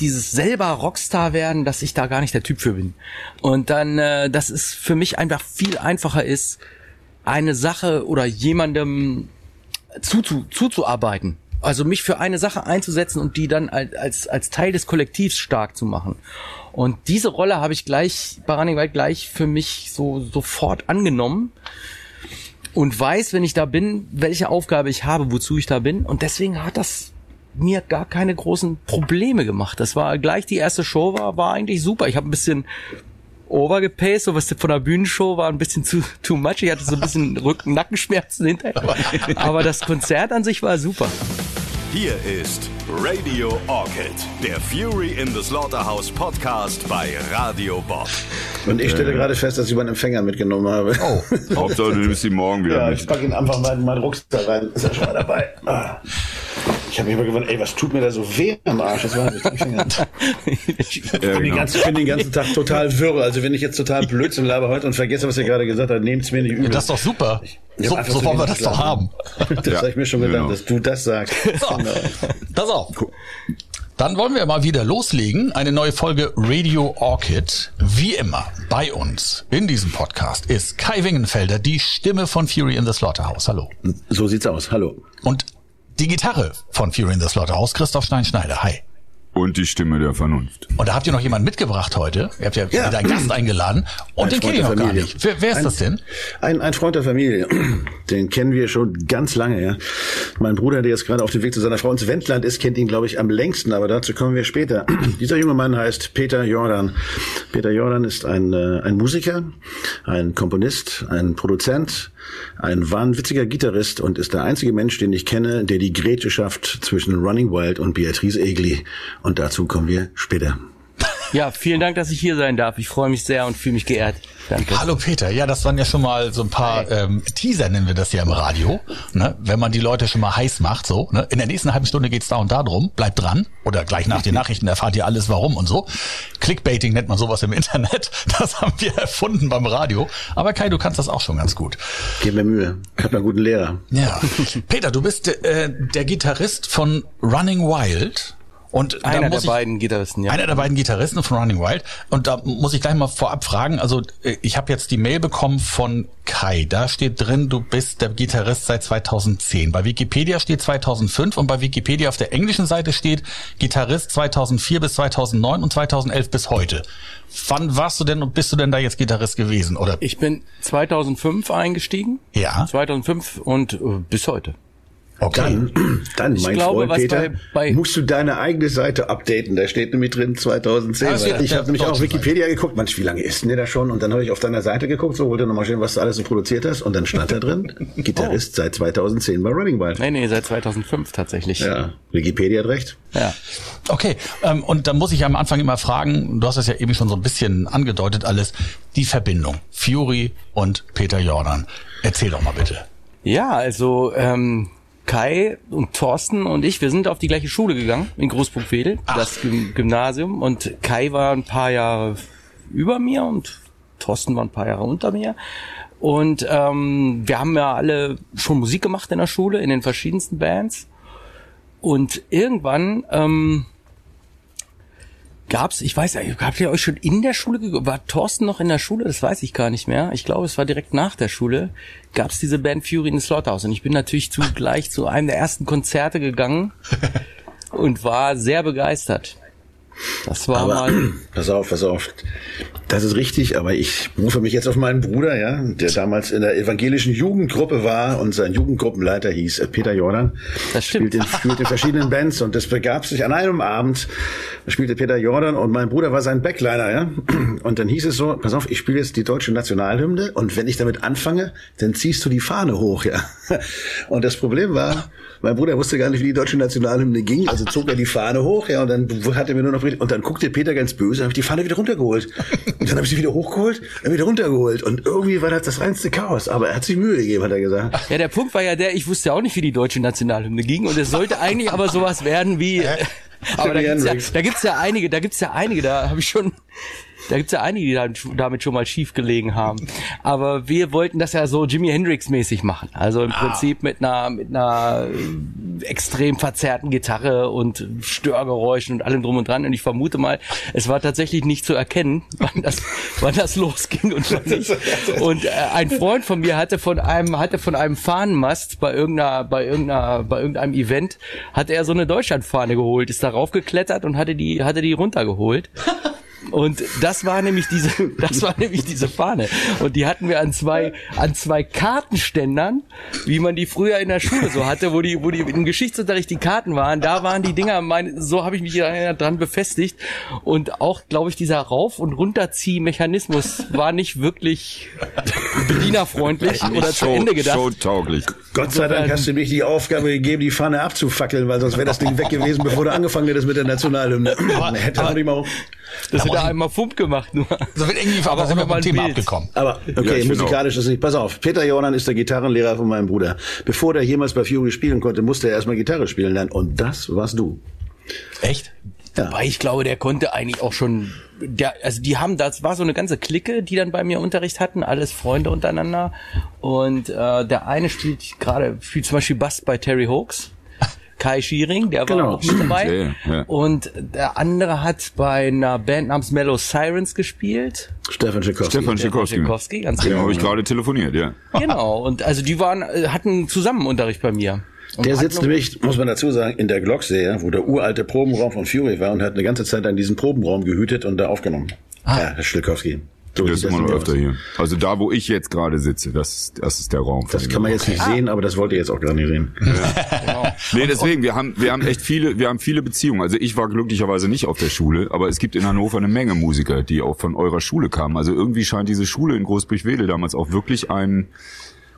dieses selber Rockstar werden, dass ich da gar nicht der Typ für bin. Und dann, äh, dass es für mich einfach viel einfacher ist, eine Sache oder jemandem zuzu, zuzuarbeiten. Also mich für eine Sache einzusetzen und die dann als, als, als Teil des Kollektivs stark zu machen. Und diese Rolle habe ich gleich bei Running Wild gleich für mich so sofort angenommen und weiß, wenn ich da bin, welche Aufgabe ich habe, wozu ich da bin. Und deswegen hat das mir gar keine großen Probleme gemacht. Das war gleich die erste Show war, war eigentlich super. Ich habe ein bisschen overgepaced, so was von der Bühnenshow war ein bisschen zu too much. Ich hatte so ein bisschen Rücken, Nackenschmerzen hinterher. Aber das Konzert an sich war super. Hier ist Radio Orchid, der Fury in the Slaughterhouse Podcast bei Radio Bob. Und ich stelle gerade fest, dass ich meinen Empfänger mitgenommen habe. Oh, Hauptsache du nimmst ihn morgen wieder Ja, mit. ich packe ihn einfach mal in meinen Rucksack rein. Ist ja schon mal dabei. Ah. Ich habe mich immer gewundert, ey, was tut mir da so weh am Arsch? Das war nicht. Ich Ja, bin, den genau. ganzen, ich bin den ganzen Tag total wirr. Also wenn ich jetzt total Blödsinn laber heute und vergesse, was ihr gerade gesagt habt, nehmt's mir nicht übel. Das ist doch super. Ich einfach so so wollen wir das doch haben. Das Ja, habe ich mir schon gedacht, genau. dass du das sagst. So, Genau. pass auf. Dann wollen wir mal wieder loslegen. Eine neue Folge Radio Orchid. Wie immer bei uns in diesem Podcast ist Kai Wingenfelder, die Stimme von Fury in the Slaughterhouse. Hallo. So sieht's aus. Hallo. Und die Gitarre von Fury in the Slaughterhouse, Christoph Steinschneider. Hi. Und die Stimme der Vernunft. Und da habt ihr noch jemanden mitgebracht heute. Ihr habt ja, Ja. wieder einen Gast eingeladen. Und Ein den Freund kenne ich der noch gar Familie. nicht. Wer, wer ist ein, das denn? Ein, ein Freund der Familie. Den kennen wir schon ganz lange, ja. Mein Bruder, der jetzt gerade auf dem Weg zu seiner Frau ins Wendland ist, kennt ihn, glaube ich, am längsten, aber dazu kommen wir später. Dieser junge Mann heißt Peter Jordan. Peter Jordan ist ein, äh, ein Musiker, ein Komponist, ein Produzent, ein wahnwitziger Gitarrist und ist der einzige Mensch, den ich kenne, der die Grätsche schafft zwischen Running Wild und Beatrice Egli. Und dazu kommen wir später. Ja, vielen Dank, dass ich hier sein darf. Ich freue mich sehr und fühle mich geehrt. Danke. Hallo Peter, ja, das waren ja schon mal so ein paar ähm, Teaser, nennen wir das ja im Radio. Ne? Wenn man die Leute schon mal heiß macht, so. Ne? In der nächsten halben Stunde geht's da und da drum. Bleibt dran. Oder gleich nach den Nachrichten erfahrt ihr alles, warum und so. Clickbaiting nennt man sowas im Internet. Das haben wir erfunden beim Radio. Aber Kai, du kannst das auch schon ganz gut. Gib mir Mühe. Ich habe einen guten Lehrer. Ja. Peter, du bist äh, der Gitarrist von Running Wild. Und Einer der ich, beiden Gitarristen, ja. Einer der beiden Gitarristen von Running Wild. Und da muss ich gleich mal vorab fragen, also äh, ich habe jetzt die Mail bekommen von Kai. Da steht drin, du bist der Gitarrist seit 2010. Bei Wikipedia steht 2005 und bei Wikipedia auf der englischen Seite steht Gitarrist 2004 bis 2009 und 2011 bis heute. Wann warst du denn und bist du denn da jetzt Gitarrist gewesen? Oder? Ich bin 2005 eingestiegen. Ja. 2005 und äh, bis heute. Okay. Dann, dann Ich mein glaube, Freund was Peter, bei- bei- musst du deine eigene Seite updaten. Da steht nämlich drin 2010. Ah, steht ich habe nämlich auch Wikipedia geguckt. Mensch, wie lange ist denn der da schon? Und dann habe ich auf deiner Seite geguckt, so wollte nochmal sehen, was du alles so produziert hast. Und dann stand da drin, Gitarrist seit 2010 bei Running Wild. Nee, nee, seit 2005 tatsächlich. Ja, Wikipedia hat recht. ja. Okay, ähm, und dann muss ich am Anfang immer fragen, du hast es ja eben schon so ein bisschen angedeutet alles, die Verbindung Fury und Peter Jordan. Erzähl doch mal bitte. Ja, also ähm, Kai und Thorsten und ich, wir sind auf die gleiche Schule gegangen in Großburg-Wedel, das Gym Gymnasium. Und Kai war ein paar Jahre über mir und Thorsten war ein paar Jahre unter mir. Und ähm, wir haben ja alle schon Musik gemacht in der Schule, in den verschiedensten Bands. Und irgendwann ähm, gab's, ich weiß habt ihr euch schon in der Schule, ge- war Thorsten noch in der Schule? Das weiß ich gar nicht mehr. Ich glaube, es war direkt nach der Schule, gab's diese Band Fury in the Slaughterhouse. Und ich bin natürlich zugleich zu einem der ersten Konzerte gegangen und war sehr begeistert. Das war Aber mal, pass auf, pass auf. Das ist richtig, aber ich rufe mich jetzt auf meinen Bruder, ja, der damals in der evangelischen Jugendgruppe war und sein Jugendgruppenleiter hieß äh, Peter Jordan. Das stimmt. Spielt in, spielt in verschiedenen Bands und das begab sich an einem Abend, da spielte Peter Jordan und mein Bruder war sein Backliner, ja. Und dann hieß es so, pass auf, ich spiele jetzt die deutsche Nationalhymne und wenn ich damit anfange, dann ziehst du die Fahne hoch, ja. Und das Problem war, mein Bruder wusste gar nicht, wie die deutsche Nationalhymne ging, also zog er die Fahne hoch, ja, und dann hat er mir nur noch und dann guckte Peter ganz böse, habe ich die Fahne wieder runtergeholt. Und dann habe ich sie wieder hochgeholt, dann wieder runtergeholt und irgendwie war das das reinste Chaos, aber er hat sich Mühe gegeben, hat er gesagt. ja, der Punkt war ja der, ich wusste ja auch nicht, wie die deutsche Nationalhymne ging. Und es sollte eigentlich aber sowas werden wie, aber da gibt's, ja, Hendrix. da gibt's ja einige, da gibt's ja einige, da habe ich schon Da gibt's ja einige, die da- damit schon mal schief gelegen haben. Aber wir wollten das ja so Jimi Hendrix-mäßig machen. Also im Prinzip mit einer, mit einer äh, extrem verzerrten Gitarre und Störgeräuschen und allem drum und dran. Und ich vermute mal, es war tatsächlich nicht zu erkennen, wann das, wann das losging und wann nicht. Und äh, ein Freund von mir hatte von einem, hatte von einem Fahnenmast bei irgendeiner, bei irgendeiner, bei irgendeinem Event, hatte er so eine Deutschlandfahne geholt, ist darauf geklettert und hatte die, hatte die runtergeholt. Und das war nämlich diese, das war nämlich diese Fahne. Und die hatten wir an zwei, an zwei Kartenständern, wie man die früher in der Schule so hatte, wo die, wo die im Geschichtsunterricht die Karten waren. Da waren die Dinger, mein, so habe ich mich dran befestigt. Und auch, glaube ich, dieser Rauf- und Runterziehmechanismus war nicht wirklich bedienerfreundlich oder zu Ende gedacht. Showtauglich. Gott sei Dank hast du mir nicht die Aufgabe gegeben, die Fahne abzufackeln, weil sonst wäre das Ding weg gewesen, bevor du angefangen hättest mit der Nationalhymne. Hätte auch nicht mal. Das Da einmal Fump gemacht. Nur. So wird irgendwie, aber sind wir ein Thema Bild. abgekommen. Aber Ja, okay, ich bin musikalisch ist nicht. Pass auf, Peter Jordan ist der Gitarrenlehrer von meinem Bruder. Bevor der jemals bei Fury spielen konnte, musste er erstmal Gitarre spielen lernen. Und das warst du. Echt? Ja. Wobei ich glaube, der konnte eigentlich auch schon, der, also die haben, das war so eine ganze Clique, die dann bei mir Unterricht hatten, alles Freunde untereinander. Und äh, der eine spielt gerade, spielt zum Beispiel Bass bei Terry Hawks. Kai Schiering, der war Genau. auch mit dabei. Ja, ja. Und der andere hat bei einer Band namens Mellow Sirens gespielt. Stefan Schikowski. Stefan Schikowski. Schikowski, ganz Mit dem genau. habe ich gerade telefoniert, ja. Genau. Und also die waren, äh, hatten zusammen Unterricht bei mir. Und Der sitzt nämlich, muss man dazu sagen, in der Glocksee, wo der uralte Probenraum von Fury war und hat eine ganze Zeit lang diesen Probenraum gehütet und da aufgenommen. Ja, Herr Schilkowski. So ist immer noch öfter aus. hier. Also da, wo ich jetzt gerade sitze, das, das ist der Raum. von Das kann man jetzt nicht sehen, aber das wollt ihr jetzt auch gar nicht sehen. Nee, deswegen, wir haben, wir haben echt viele, wir haben viele Beziehungen. Also ich war glücklicherweise nicht auf der Schule, aber es gibt in Hannover eine Menge Musiker, die auch von eurer Schule kamen. Also irgendwie scheint diese Schule in Großbüchwedel damals auch wirklich ein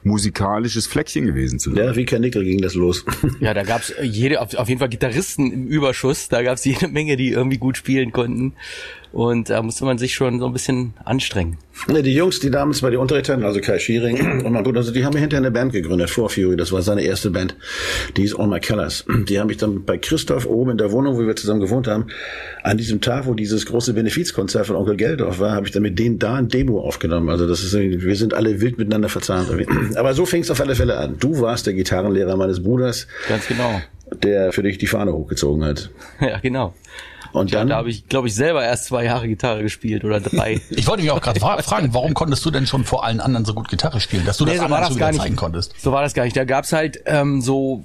musikalisches Fleckchen gewesen zu sein. Ja, wie kein Nickel ging das los. Ja, da gab's jede, auf, auf jeden Fall Gitarristen im Überschuss. Da gab's jede Menge, die irgendwie gut spielen konnten. Und da musste man sich schon so ein bisschen anstrengen. Ne, die Jungs, die damals bei dir Unterricht hatten, also Kai Schiering und mein Bruder, also die haben hinterher eine Band gegründet, vor Fury, das war seine erste Band, die hieß All My Colors. Die haben mich dann bei Christoph oben in der Wohnung, wo wir zusammen gewohnt haben, an diesem Tag, wo dieses große Benefizkonzert von Onkel Geldorf war, habe ich dann mit denen da ein Demo aufgenommen. Also das ist, wir sind alle wild miteinander verzahnt. Aber so fing es auf alle Fälle an. Du warst der Gitarrenlehrer meines Bruders, Ganz genau. der für dich die Fahne hochgezogen hat. Ja, genau. Und Ja, dann, da habe ich, glaube ich, selber erst zwei Jahre Gitarre gespielt oder drei. Ich wollte mich auch gerade fra fragen, warum konntest du denn schon vor allen anderen so gut Gitarre spielen, dass du das Nee, so anderen das wieder gar nicht. zeigen konntest? So war das gar nicht. Da gab's halt ähm, so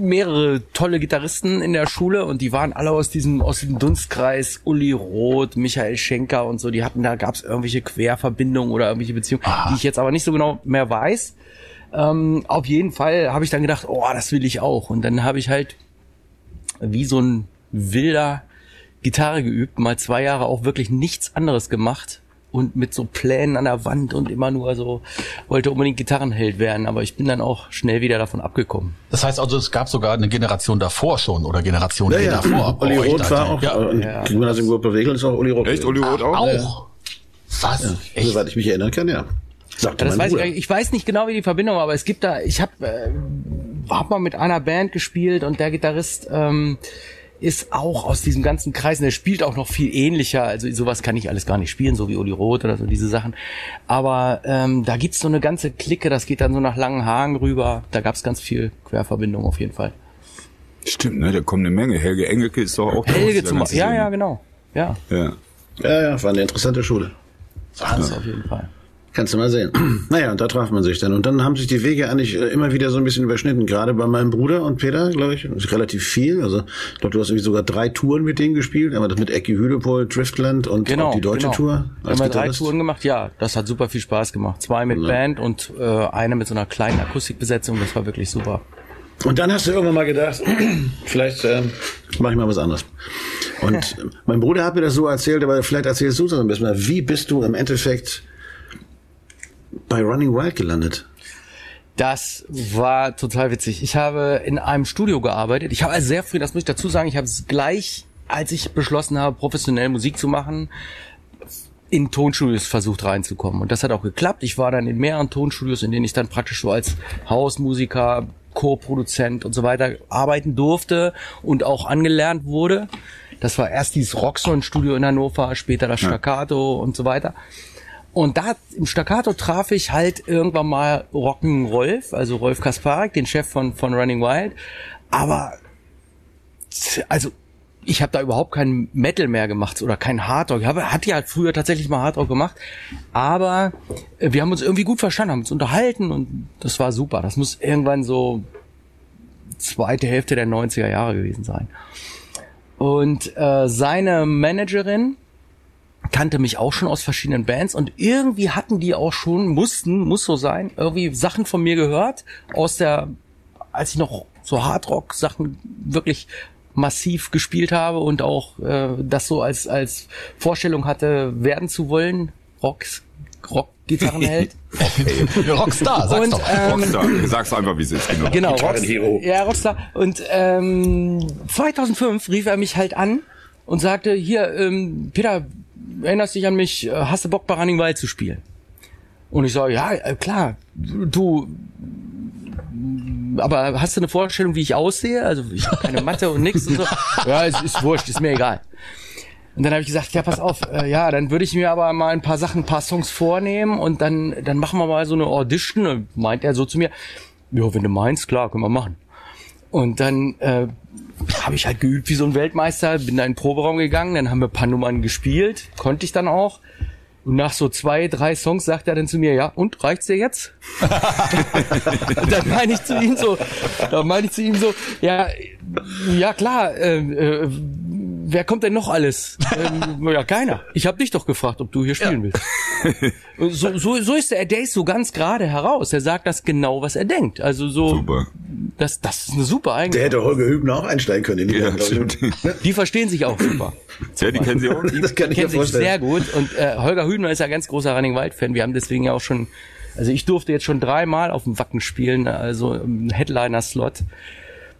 mehrere tolle Gitarristen in der Schule und die waren alle aus diesem aus dem Dunstkreis Uli Roth, Michael Schenker und so. Die hatten da gab's irgendwelche Querverbindungen oder irgendwelche Beziehungen, die ich jetzt aber nicht so genau mehr weiß. Ähm, auf jeden Fall habe ich dann gedacht, oh, das will ich auch. Und dann habe ich halt wie so ein wilder Gitarre geübt, mal zwei Jahre auch wirklich nichts anderes gemacht und mit so Plänen an der Wand und immer nur so, wollte unbedingt Gitarrenheld werden, aber ich bin dann auch schnell wieder davon abgekommen. Das heißt also, es gab sogar eine Generation davor schon oder Generationen ja, ja, davor. Uli Roth war auch, ja, und ja. Gymnasium Gruppe Regel ist auch Uli Roth. Echt, Uli Roth auch? auch. Was? Echt? Soweit ich mich erinnern kann, ja. Sagte Ja, das mein weiß ich, Bruder. ich weiß nicht genau, wie die Verbindung war, aber es gibt da, ich habe äh, hab mal mit einer Band gespielt und der Gitarrist ähm, ist auch aus diesem ganzen Kreis, und der spielt auch noch viel ähnlicher, also sowas kann ich alles gar nicht spielen, so wie Uli Roth oder so diese Sachen, aber ähm, da gibt's so eine ganze Clique, das geht dann so nach Langenhagen rüber, da gab's ganz viel Querverbindung auf jeden Fall. Stimmt, ne, da kommt eine Menge. Helge Engelke ist doch auch da Helge zum Beispiel, ja, ja, genau, ja, Ja. Ja, ja, war eine interessante Schule. das auf jeden Fall. Kannst du mal sehen. Naja, und da traf man sich dann. Und dann haben sich die Wege eigentlich äh, immer wieder so ein bisschen überschnitten. Gerade bei meinem Bruder und Peter, glaube ich. Relativ viel. Also, ich glaube, du hast irgendwie sogar drei Touren mit denen gespielt. Aber das mit Ecki Hüdepol, Driftland und Genau, auch die deutsche genau. Tour. Wir haben wir drei Touren gemacht, ja, das hat super viel Spaß gemacht. Zwei mit Band und äh, eine mit so einer kleinen Akustikbesetzung, das war wirklich super. Und dann hast du irgendwann mal gedacht, vielleicht ähm, mache ich mal was anderes. Und mein Bruder hat mir das so erzählt, aber vielleicht erzählst du es noch ein bisschen mal. Wie bist du im Endeffekt bei Running Wild gelandet? Das war total witzig. Ich habe in einem Studio gearbeitet. Ich habe also sehr früh, das muss ich dazu sagen, ich habe es gleich, als ich beschlossen habe, professionell Musik zu machen, in Tonstudios versucht reinzukommen. Und das hat auch geklappt. Ich war dann in mehreren Tonstudios, in denen ich dann praktisch so als Hausmusiker, Co-Produzent und so weiter arbeiten durfte und auch angelernt wurde. Das war erst dieses Roxon-Studio in Hannover, später das Staccato und so weiter. Und da im Staccato traf ich halt irgendwann mal Rocken Rolf, also Rolf Kasparik, den Chef von, von Running Wild. Aber also ich habe da überhaupt keinen Metal mehr gemacht oder kein Hardrock. Ich hatte ja früher tatsächlich mal Hardrock gemacht, aber wir haben uns irgendwie gut verstanden, haben uns unterhalten und das war super. Das muss irgendwann so zweite Hälfte der 90er Jahre gewesen sein. Und äh, seine Managerin kannte mich auch schon aus verschiedenen Bands und irgendwie hatten die auch schon, mussten, muss so sein, irgendwie Sachen von mir gehört aus der, als ich noch so Hardrock Sachen wirklich massiv gespielt habe und auch äh, das so als als Vorstellung hatte werden zu wollen, Rocks Rock Gitarrenheld. okay. Rockstar, sag's und, doch. Ähm, Rockstar, sag's einfach, wie es ist, genau. Genau, Rockstar, ja, Rockstar. Und ähm, 2005 rief er mich halt an und sagte, hier, ähm, Peter, erinnerst dich an mich, äh, hast du Bock bei Running Wild zu spielen? Und ich sage, ja, äh, klar, du, aber hast du eine Vorstellung, wie ich aussehe? Also ich habe keine Matte und nix und so. Ja, es ist wurscht, ist mir egal. Und dann habe ich gesagt, ja, pass auf, äh, ja, dann würde ich mir aber mal ein paar Sachen, ein paar Songs vornehmen und dann, dann machen wir mal so eine Audition. Und meint er so zu mir, ja, wenn du meinst, klar, können wir machen. Und dann äh, habe ich halt geübt wie so ein Weltmeister, bin da in den Proberaum gegangen, dann haben wir ein paar Nummern gespielt, konnte ich dann auch. Und nach so zwei, drei Songs sagt er dann zu mir, ja, und reicht's dir jetzt? und dann meine ich zu ihm so, dann meine ich zu ihm so, ja, ja klar, äh, äh, wer kommt denn noch alles? ähm, ja, keiner. Ich habe dich doch gefragt, ob du hier spielen willst. Und so, so, so ist er, der ist so ganz gerade heraus. Er sagt das genau, was er denkt. Also so, Super. Das, das ist eine super Der Eigenschaft. hätte Holger Hübner auch einsteigen können in die Ja, ich. stimmt. Die verstehen sich auch super. Ja, die kennen Sie auch? Das kann ich mir kennen sich vorstellen. sehr gut. Und äh, Holger Hübner ist ja ganz großer Running Wild Fan. Wir haben deswegen ja auch schon, also ich durfte jetzt schon dreimal auf dem Wacken spielen, also im Headliner-Slot.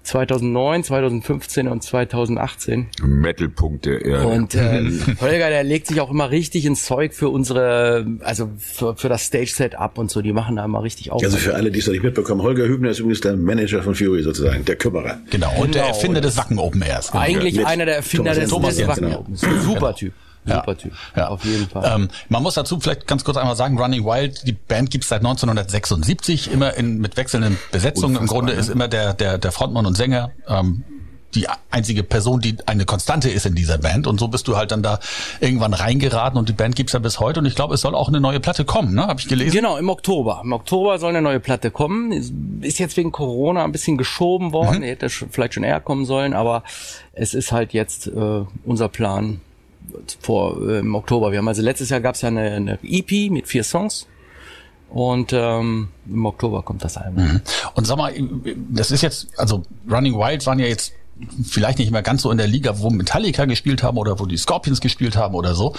2009, 2015 und 2018. Metal-Punkt der Erde. Und ähm, Holger, der legt sich auch immer richtig ins Zeug für unsere, also für, für das Stage-Set-up und so. Die machen da immer richtig auf. Also für alle, die es noch nicht mitbekommen, Holger Hübner ist übrigens der Manager von Fury sozusagen, der Kümmerer. Genau, und der Genau. Erfinder des Wacken Open Airs. Genau. Eigentlich mit einer der Erfinder Thomas des, Jensen. des Thomas Wacken. Jensen, Opens. Super Typ. Super Typ. Ja. Auf jeden Fall. Ähm, man muss dazu vielleicht ganz kurz einmal sagen, Running Wild, die Band gibt's seit 1976, immer in, mit wechselnden Besetzungen. Im Grunde ist immer der, der, der Frontmann und Sänger ähm, die einzige Person, die eine Konstante ist in dieser Band. Und so bist du halt dann da irgendwann reingeraten und die Band gibt's ja bis heute. Und ich glaube, es soll auch eine neue Platte kommen, ne? Habe ich gelesen. Genau, im Oktober. Im Oktober soll eine neue Platte kommen. Ist- jetzt wegen Corona ein bisschen geschoben worden. Hätte sch- vielleicht schon eher kommen sollen, aber es ist halt jetzt äh, unser Plan vor äh, im Oktober. Wir haben also letztes Jahr gab's ja eine, eine EP mit vier Songs. Und ähm, im Oktober kommt das Album. Und sag mal, das ist jetzt, also Running Wild waren ja jetzt vielleicht nicht mehr ganz so in der Liga, wo Metallica gespielt haben oder wo die Scorpions gespielt haben oder so.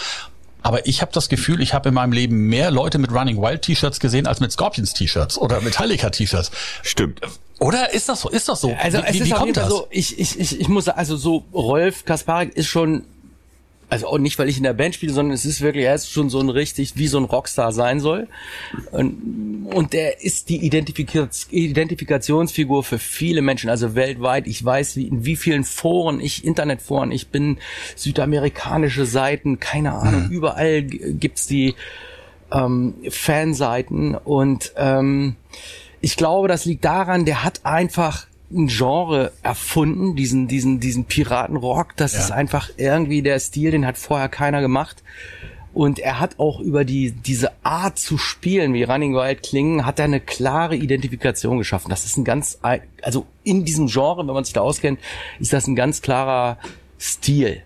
Aber ich habe das Gefühl, ich habe in meinem Leben mehr Leute mit Running Wild T-Shirts gesehen als mit Scorpions T-Shirts oder Metallica T-Shirts. Stimmt. Oder ist das so? Ist das so? Also wie, es wie, ist wie kommt das? so, ich, ich, ich, ich muss sagen, also so Rolf Kasparik ist schon, also auch nicht, weil ich in der Band spiele, sondern es ist wirklich, er ist schon so ein richtig, wie so ein Rockstar sein soll. Und, und der ist die Identifikaz Identifikationsfigur für viele Menschen, also weltweit. Ich weiß, wie, in wie vielen Foren, ich, Internetforen, ich bin südamerikanische Seiten, keine Ahnung, überall g- gibt's die ähm, Fanseiten und ähm, ich glaube, das liegt daran, der hat einfach ein Genre erfunden, diesen, diesen, diesen Piratenrock. Das Ja. ist einfach irgendwie der Stil, den hat vorher keiner gemacht. Und er hat auch über die, diese Art zu spielen, wie Running Wild klingen, hat er eine klare Identifikation geschaffen. Das ist ein ganz, also in diesem Genre, wenn man sich da auskennt, ist das ein ganz klarer Stil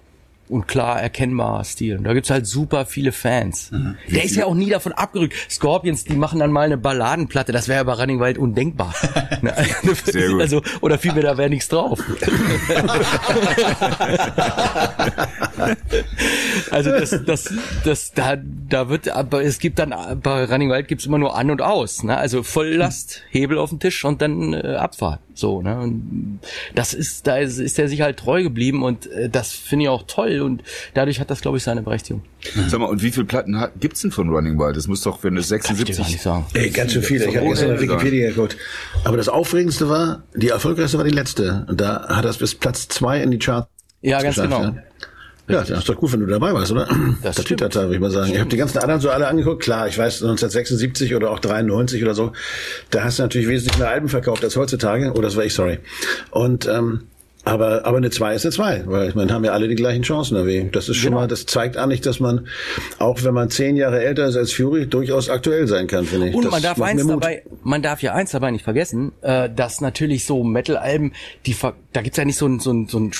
und klar erkennbarer Stil. Und da gibt's halt super viele Fans. Der ist ja auch nie davon abgerückt. Scorpions, die machen dann mal eine Balladenplatte, das wäre ja bei Running Wild undenkbar. Ne? Sehr gut. Also, oder vielmehr, da wäre nichts drauf. also das, das, das, da, da wird, aber es gibt dann, bei Running Wild gibt's immer nur an und aus, ne? Also Volllast, Hebel auf den Tisch und dann äh, Abfahrt, so, ne? Und das ist, da ist, ist er sich halt treu geblieben und äh, das finde ich auch toll und dadurch hat das, glaube ich, seine Berechtigung. Sag mal, und wie viele Platten hat, gibt's denn von Running Wild? Das muss doch, wenn es Kann ich dir gar 76 nicht sagen. Ey, ganz schön viele. Ich habe gestern auf Wikipedia geguckt. Aber das Aufregendste war, die erfolgreichste war die letzte. Und da hat er es bis Platz zwei in die Charts Ja, ganz genau. ja. Ja, das ist doch gut, wenn du dabei warst, oder? Das stimmt. Titata, würde ich mal sagen. Ich habe die ganzen anderen so alle angeguckt. Klar, ich weiß, 1976 oder auch 93 oder so, da hast du natürlich wesentlich mehr Alben verkauft als heutzutage. Oh, das war ich, sorry. Und ähm, aber, aber eine 2 ist eine 2, weil ich meine, haben ja alle die gleichen Chancen erwähnt. Das ist schon Genau. mal, das zeigt eigentlich, dass man, auch wenn man zehn Jahre älter ist als Fury, durchaus aktuell sein kann, finde ich. Und das man darf eins dabei, man darf ja eins dabei nicht vergessen, äh, dass natürlich so Metal-Alben, die da gibt's ja nicht so ein, so ein, so ein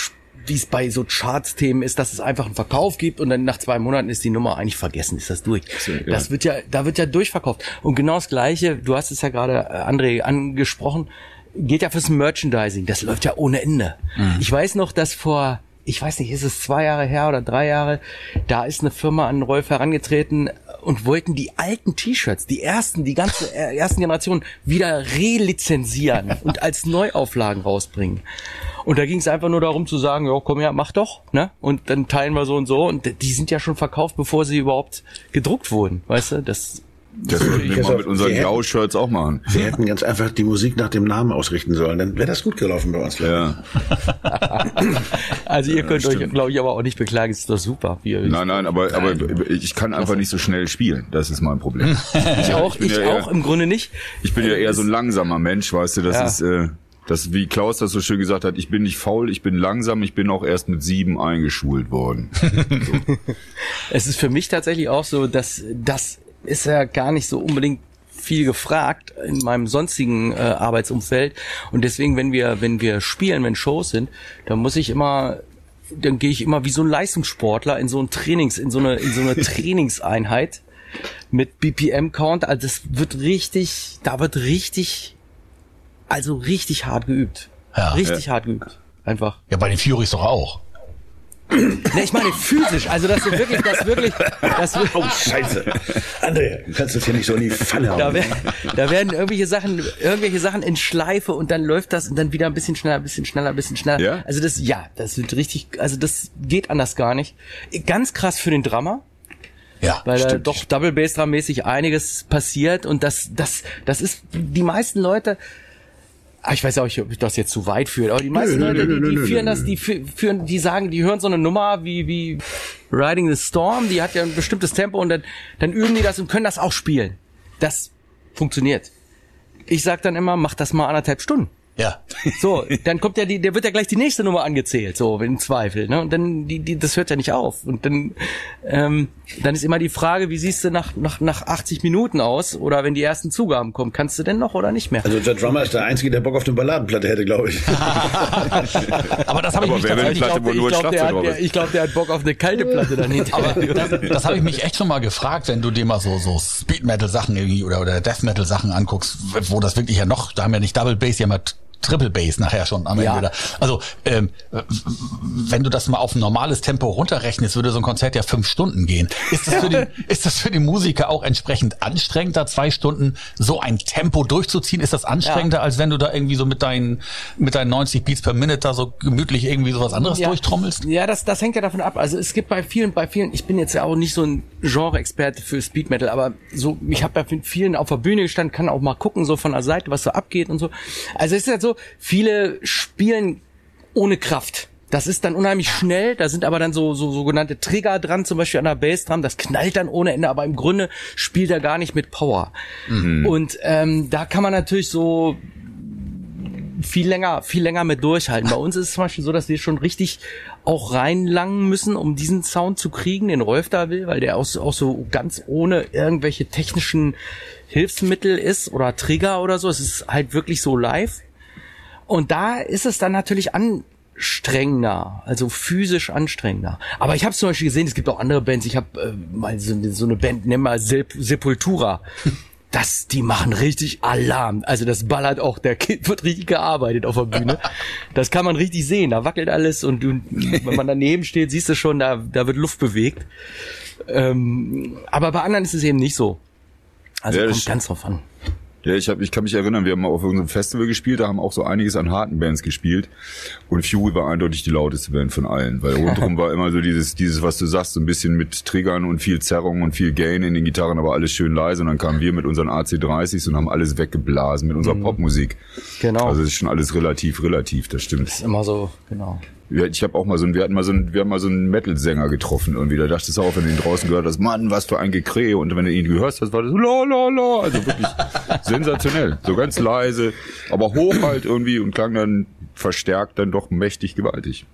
wie es bei so Charts-Themen ist, dass es einfach einen Verkauf gibt und dann nach zwei Monaten ist die Nummer eigentlich vergessen, ist das durch. ja. Das wird ja, da wird ja durchverkauft. Und genau das Gleiche, du hast es ja gerade, äh, André, angesprochen, geht ja fürs Merchandising. Das läuft ja ohne Ende. Ich weiß noch, dass vor, ich weiß nicht, ist es zwei Jahre her oder drei Jahre, da ist eine Firma an Rolf herangetreten und wollten die alten T-Shirts, die ersten, die ganze äh, ersten Generation wieder relizenzieren und als Neuauflagen rausbringen. Und da ging es einfach nur darum zu sagen, ja, komm her, mach doch, ne? Und dann teilen wir so und so. Und die sind ja schon verkauft, bevor sie überhaupt gedruckt wurden, weißt du? Das Das sollten wir Pass mal mit unseren Grau-Shirts auch machen. Wir hätten ganz einfach die Musik nach dem Namen ausrichten sollen. Dann wäre das gut gelaufen bei uns. Ja. Also ihr könnt euch, stimmt. glaube ich, aber auch nicht beklagen. Es ist doch super. Wie ihr Nein, nein, aber, aber ich kann einfach nicht so schnell spielen. Das ist mein Problem. ich auch, bin ich ja auch eher- im Grunde nicht. Ich bin ja eher so ein langsamer Mensch, weißt du, das Ja. ist, äh, das, wie Klaus das so schön gesagt hat, ich bin nicht faul, ich bin langsam, ich bin auch erst mit sieben eingeschult worden. Es ist für mich tatsächlich auch so, dass das ist ja gar nicht so unbedingt viel gefragt in meinem sonstigen äh, Arbeitsumfeld. Und deswegen wenn wir wenn wir spielen wenn Shows sind dann muss ich immer dann gehe ich immer wie so ein Leistungssportler in so ein Trainings in so eine in so eine Trainingseinheit mit BPM Count also das wird richtig da wird richtig also richtig hart geübt. Ja. richtig hart geübt. Einfach. Ja, bei den Furies doch auch. Ne, ich meine physisch, also dass du wirklich, das wirklich, das wir- Oh, scheiße. André, du kannst das hier nicht so in die Pfanne hauen. da, wer- da werden irgendwelche Sachen, irgendwelche Sachen in Schleife und dann läuft das und dann wieder ein bisschen schneller, ein bisschen schneller, ein bisschen schneller. Ja? Also das, ja, das wird richtig, also das geht anders gar nicht. Ganz krass für den Drummer, Ja, weil da stimmt. doch Double Bass Drum mäßig einiges passiert und das, das, das ist die meisten Leute. Ah, ich weiß auch nicht, ob ich das jetzt zu weit führe, aber die meisten nö, Leute, die, die nö, führen nö, das, die fü- führen, die sagen, die hören so eine Nummer wie, wie Riding the Storm, die hat ja ein bestimmtes Tempo und dann, dann üben die das und können das auch spielen. Das funktioniert. Ich sag dann immer, mach das mal anderthalb Stunden. Ja. So, dann kommt ja die, der wird ja gleich die nächste Nummer angezählt, so im Zweifel, ne? Und dann die, die, das hört ja nicht auf. Und dann, ähm, dann ist immer die Frage, wie siehst du nach nach nach 80 Minuten aus? Oder wenn die ersten Zugaben kommen, kannst du denn noch oder nicht mehr? Also der Drummer ist der Einzige, der Bock auf eine Balladenplatte hätte, glaube ich. Aber das habe ich Aber mich tatsächlich ich glaube, der, Schlagzeug hat- drauf der, ich glaub, der hat Bock auf eine kalte Platte dann hinterher. das, das habe ich mich echt schon mal gefragt, wenn du dir mal so so Speed Metal Sachen irgendwie oder oder Death Metal Sachen anguckst, wo das wirklich ja noch, da haben ja nicht Double Bass, die haben ja Triple Bass nachher schon am Ende. Ja. wieder. Also ähm, wenn du das mal auf ein normales Tempo runterrechnest, würde so ein Konzert ja fünf Stunden gehen. Ist das für den, ist das für den Musiker auch entsprechend anstrengender, zwei Stunden so ein Tempo durchzuziehen? Ist das anstrengender, als wenn du da irgendwie so mit deinen mit deinen 90 Beats per Minute da so gemütlich irgendwie sowas anderes durchtrommelst? Ja, das, das hängt ja davon ab. Also es gibt bei vielen, bei vielen, ich bin jetzt ja auch nicht so ein Genre-Experte für Speed Metal, aber so, ich habe bei vielen auf der Bühne gestanden, kann auch mal gucken, so von der Seite, was so abgeht und so. Also es ist halt so, viele spielen ohne Kraft. Das ist dann unheimlich schnell, da sind aber dann so, so sogenannte Trigger dran, zum Beispiel an der Bassdrum, das knallt dann ohne Ende, aber im Grunde spielt er gar nicht mit Power. Und ähm, da kann man natürlich so viel länger, viel länger mit durchhalten. Bei uns ist es zum Beispiel so, dass wir schon richtig auch reinlangen müssen, um diesen Sound zu kriegen, den Rolf da will, weil der auch, so- auch so ganz ohne irgendwelche technischen Hilfsmittel ist oder Trigger oder so. Es ist halt wirklich so live. Und da ist es dann natürlich anstrengender, also physisch anstrengender. Aber ich habe zum Beispiel gesehen, es gibt auch andere Bands. Ich habe äh, mal so, eine- so eine Band, nennen wir Sep Sepultura. Das, die machen richtig Alarm. Also das ballert auch, der Kind wird richtig gearbeitet auf der Bühne. Das kann man richtig sehen. Da wackelt alles und du, wenn man daneben steht, siehst du schon, da, da wird Luft bewegt. Ähm, aber bei anderen ist es eben nicht so. Also Ja, kommt ganz drauf an. Ja, ich, hab, ich kann mich erinnern, wir haben mal auf unserem Festival gespielt, da haben auch so einiges an harten Bands gespielt. Und Fury war eindeutig die lauteste Band von allen, weil rundherum war immer so dieses, dieses, was du sagst, so ein bisschen mit Triggern und viel Zerrung und viel Gain in den Gitarren, aber alles schön leise. Und dann kamen wir mit unseren AC30s und haben alles weggeblasen mit unserer Popmusik. Genau. Also es ist schon alles relativ, relativ, das stimmt. ist immer so, genau. Ich habe auch mal so ein, wir hatten mal so ein, wir haben mal so einen Metal-Sänger getroffen irgendwie. Da dachtest du auch, wenn du ihn draußen gehört hast, Mann, was für ein Gekrähe. Und wenn du ihn gehört hast, war das so la la la. Also wirklich sensationell. So ganz leise, aber hoch halt irgendwie und klang dann verstärkt dann doch mächtig gewaltig.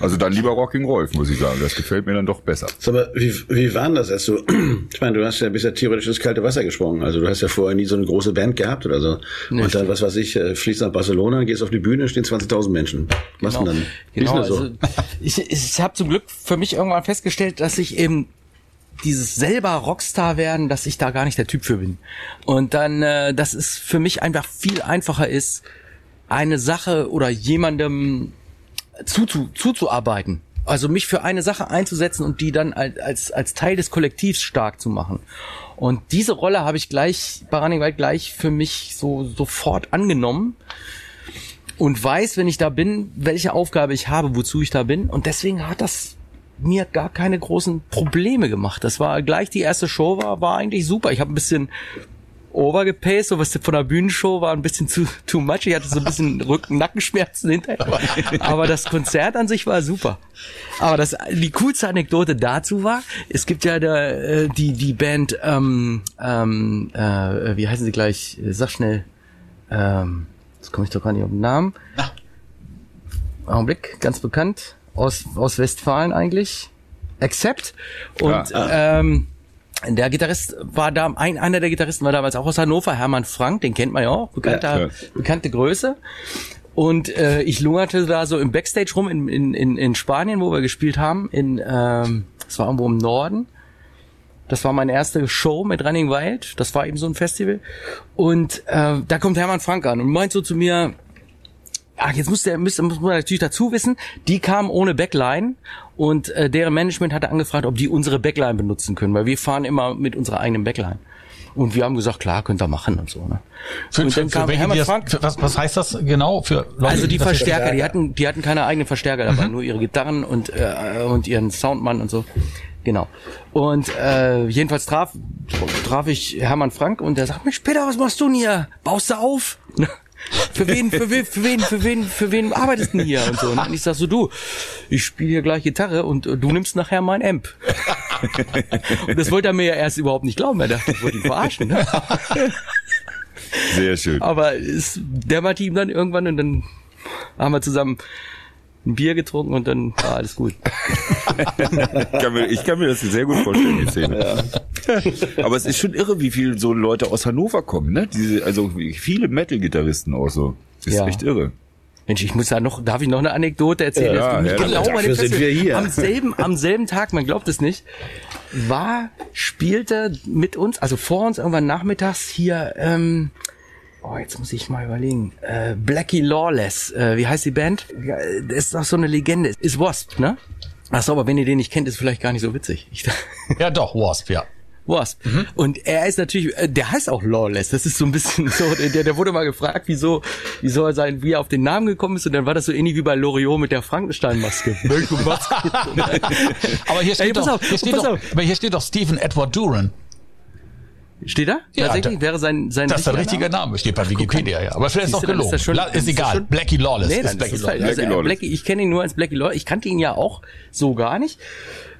Also dann lieber Rocking Rolf, muss ich sagen. Das gefällt mir dann doch besser. Sag mal, wie, wie war denn das, als du, ich meine, du hast ja bisher theoretisch ins kalte Wasser gesprungen. Also du hast ja vorher nie so eine große Band gehabt oder so. Nee, und dann, was weiß ich, äh, fliegst nach Barcelona, gehst auf die Bühne, stehen 20.000 Menschen. Was Genau, denn dann? Genau ist denn das also ich, ich habe zum Glück für mich irgendwann festgestellt, dass ich eben dieses selber Rockstar werden, dass ich da gar nicht der Typ für bin. Und dann, äh, dass es für mich einfach viel einfacher ist, eine Sache oder jemandem zuzu, zuzuarbeiten. Also mich für eine Sache einzusetzen und die dann als, als, Teil des Kollektivs stark zu machen. Und diese Rolle habe ich gleich Wild gleich für mich so sofort angenommen und weiß, wenn ich da bin, welche Aufgabe ich habe, wozu ich da bin. Und deswegen hat das mir gar keine großen Probleme gemacht. Das war gleich die erste Show war, war eigentlich super. Ich habe ein bisschen overgepaced, so was von der Bühnenshow war ein bisschen zu too much. Ich hatte so ein bisschen Rücken-Nackenschmerzen hinterher. Aber das Konzert an sich war super. Aber das, die coolste Anekdote dazu war, es gibt ja da, äh, die, die Band, ähm, ähm, äh, wie heißen sie gleich? Sag schnell. Ähm, jetzt komme ich doch gar nicht auf den Namen. Augenblick, ganz bekannt. Aus, aus Westfalen eigentlich. Accept. Und ähm, der Gitarrist war da, ein, einer der Gitarristen war damals auch aus Hannover, Hermann Frank, den kennt man ja auch, bekannter, Ja, bekannte Größe. Und äh, ich lungerte da so im Backstage rum in, in, in, in Spanien, wo wir gespielt haben, in ähm, das war irgendwo im Norden. Das war meine erste Show mit Running Wild. Das war eben so ein Festival. Und äh, da kommt Hermann Frank an und meint so zu mir, ach, jetzt muss der muss, muss man natürlich dazu wissen, die kamen ohne Backline und äh, deren Management hatte angefragt, ob die unsere Backline benutzen können, weil wir fahren immer mit unserer eigenen Backline. Und wir haben gesagt, klar, könnt ihr machen und so. Ne? Für, und für, dann für kam welche, Hermann das, Frank. für, was, was heißt das genau für Leute, Also die Verstärker, die hatten, die hatten keine eigenen Verstärker dabei, nur ihre Gitarren und äh, und ihren Soundmann und so. Genau. Und äh, jedenfalls traf traf ich Hermann Frank und der sagt, Mensch, Peter, was machst du denn hier? Baust du auf? Für wen, für wen, für wen, für wen, für wen arbeitest du hier und so? Und ich sag so, du, ich spiele hier gleich Gitarre und äh, du nimmst nachher mein Amp. und das wollte er mir ja erst überhaupt nicht glauben. Er dachte, ich wollte ihn verarschen. Ne? Sehr schön. Aber es dämmerte ihm dann irgendwann und dann haben wir zusammen ein Bier getrunken und dann war alles gut. Ich kann, mir, ich kann mir das sehr gut vorstellen, die Szene. Aber es ist schon irre, wie viele so Leute aus Hannover kommen, ne? Diese, also viele Metal-Gitarristen auch so. Das ist Ja. echt irre. Mensch, ich muss da noch, darf ich noch eine Anekdote erzählen? Ja, ja, genau dafür sind wir hier. Am selben, am selben Tag, man glaubt es nicht, war, spielte mit uns, also vor uns irgendwann nachmittags hier, ähm, oh, jetzt muss ich mal überlegen, äh, Blackie Lawless, äh, wie heißt die Band? Ja, das ist doch so eine Legende. Ist Wasp, ne? Ach so, aber wenn ihr den nicht kennt, ist vielleicht gar nicht so witzig. Ich, Ja, doch, Wasp, ja. Wasp. Und er ist natürlich, äh, der heißt auch Lawless. Das ist so ein bisschen so, der, der wurde mal gefragt, wieso, wie soll er sein, wie er auf den Namen gekommen ist. Und dann war das so ähnlich wie bei Loriot mit der Frankenstein-Maske. Aber hier steht, Ey, doch, auf, hier, steht doch, auf. aber hier steht doch Stephen Edward Duran. Steht da? Ja, Tatsächlich da- wäre sein, sein Das ist der richtige Name? Name, steht bei Wikipedia, ja. Aber vielleicht ist auch gelogen. ist schon- La- ist egal. schon- Blackie Lawless Nee, ist Blackie ist halt, Lawless. also, Blackie äh, Lawless. Blackie, ich kenne ihn nur als Blackie Lawless. Ich kannte ihn ja auch so gar nicht.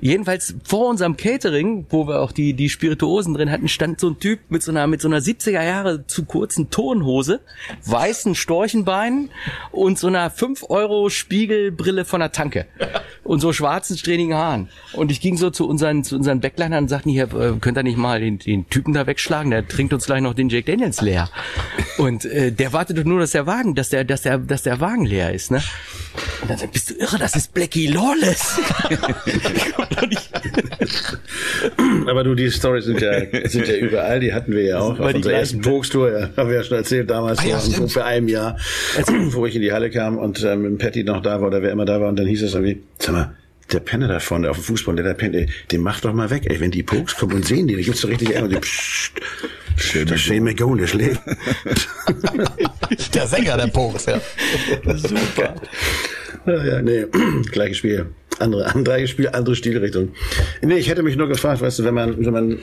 Jedenfalls vor unserem Catering, wo wir auch die, die Spirituosen drin hatten, stand so ein Typ mit so einer, mit so einer 70er Jahre zu kurzen Turnhose, weißen Storchenbeinen und so einer 5 Euro Spiegelbrille von der Tanke. Und so schwarzen, strähnigen Haaren. Und ich ging so zu unseren, zu unseren Backlinern und sagten, hier, äh, könnt ihr nicht mal den, den Typen da wegschlagen? Der trinkt uns gleich noch den Jack Daniels leer. Und äh, der wartet doch nur, dass der Wagen, dass der, dass der, dass der Wagen leer ist, ne? Und dann sagt, bist du irre, das ist Blackie Lawless. Aber du, die Stories sind ja, sind ja überall, die hatten wir ja auch. Auf unserer ersten Pokstour, ja, haben wir ja schon erzählt, damals Ah, ja, vor stimmt. ungefähr einem Jahr, wo ich in die Halle kam und ähm, mit Patty noch da war oder wer immer da war und dann hieß es irgendwie, sag mal, der Penner da vorne auf dem Fußball, der da pennt, ey, den macht doch mal weg, ey, wenn die Pokes kommen und sehen die, da gibt's doch richtig Ärger, und die, pssst, Shane McGowan, der schläft. Der Sänger der Pokes, ja. super. Ja, nee, gleiches Spiel. Andere, andere Spiel, andere Stilrichtung. Nee, ich hätte mich nur gefragt, weißt du, wenn man, wenn man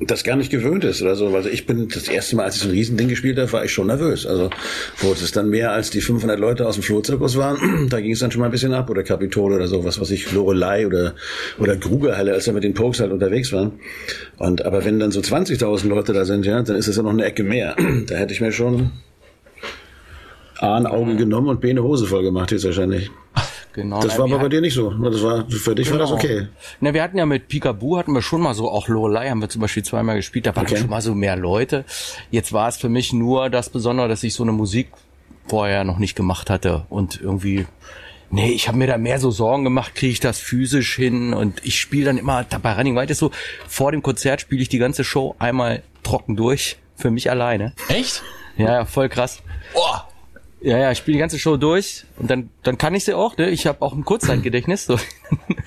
das gar nicht gewöhnt ist oder so. Also ich bin das erste Mal, als ich so ein Riesending gespielt habe, war ich schon nervös. Also wo es dann mehr als die 500 Leute aus dem Flohzirkus waren, da ging es dann schon mal ein bisschen ab oder Kapitol oder so, was weiß ich, Lorelei oder oder Grugerhalle, als wir mit den Pokes halt unterwegs waren. Und aber wenn dann so 20.000 Leute da sind, ja, dann ist es ja noch eine Ecke mehr. Da hätte ich mir schon A ein Auge genommen und B eine Hose voll gemacht jetzt wahrscheinlich. Genau. Das Na, war aber bei dir nicht so. Das war für dich war das Genau. okay. Na, wir hatten ja mit Picaboo hatten wir schon mal so, auch Lorelei haben wir zum Beispiel zweimal gespielt, da waren Okay. schon mal so mehr Leute. Jetzt war es für mich nur das Besondere, dass ich so eine Musik vorher noch nicht gemacht hatte und irgendwie Nee, ich habe mir da mehr so Sorgen gemacht, kriege ich das physisch hin und ich spiele dann immer, bei Running White ist so, vor dem Konzert spiele ich die ganze Show einmal trocken durch, für mich alleine. Echt? Ja, ja, voll krass. Boah. Ja, ja, ich spiele die ganze Show durch und dann, dann kann ich sie auch, ne? Ich habe auch ein Kurzzeitgedächtnis. So.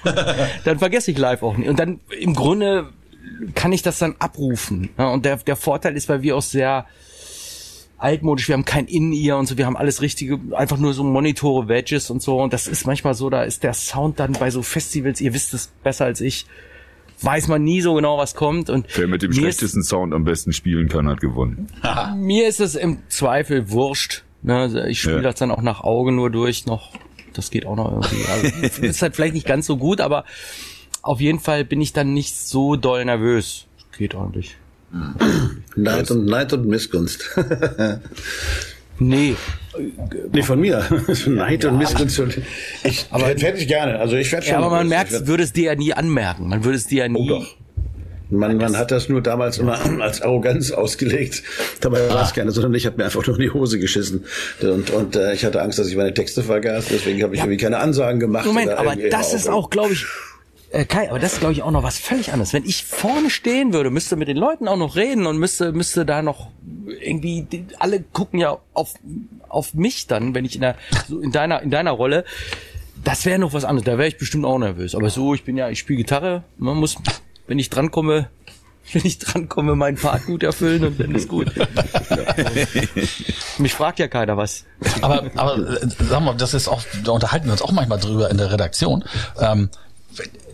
dann vergesse ich live auch nicht. Und dann im Grunde kann ich das dann abrufen. Ja, und der, der Vorteil ist, weil wir auch sehr altmodisch, wir haben kein In-Ear und so, wir haben alles richtige, einfach nur so Monitore, Wedges und so. Und das ist manchmal so, da ist der Sound dann bei so Festivals, ihr wisst es besser als ich, weiß man nie so genau, was kommt. Und Wer mit dem mir ist- schlechtesten Sound am besten spielen kann, hat gewonnen. mir ist es im Zweifel wurscht. Ne? Also Ich spiele Ja. das dann auch nach Auge nur durch noch. Das geht auch noch irgendwie. Also, ist halt vielleicht nicht ganz so gut, aber auf jeden Fall bin ich dann nicht so doll nervös. Geht ordentlich. Neid und, Neid und Missgunst. Nee, nee, von mir. Neid und Missgunst. Ich, aber hätte ich gerne. Also ich werde schon. ja, aber man merkt, würde es dir ja nie anmerken. Man würde es dir ja nie. Oh doch. Man, man hat das nur damals immer als Arroganz ausgelegt. Dabei war es keine, sondern ich habe mir einfach nur in die Hose geschissen. Und, und äh, ich hatte Angst, dass ich meine Texte vergaß. Deswegen habe ich irgendwie keine Ansagen gemacht. Moment, aber das ist auch, glaube ich, äh, Kai, aber das ist, glaube ich, auch noch was völlig anderes. Wenn ich vorne stehen würde, müsste mit den Leuten auch noch reden und müsste, müsste da noch irgendwie, die, alle gucken ja auf, auf mich dann, wenn ich in der, so in deiner, in deiner Rolle. Das wäre noch was anderes. Da wäre ich bestimmt auch nervös. Aber so, ich bin ja, ich spiele Gitarre. Man muss, wenn ich drankomme, wenn ich drankomme, meinen Part gut erfüllen und dann ist gut. Mich fragt ja keiner was. Aber, aber äh, sag mal, das ist auch, da unterhalten wir uns auch manchmal drüber in der Redaktion. Ähm,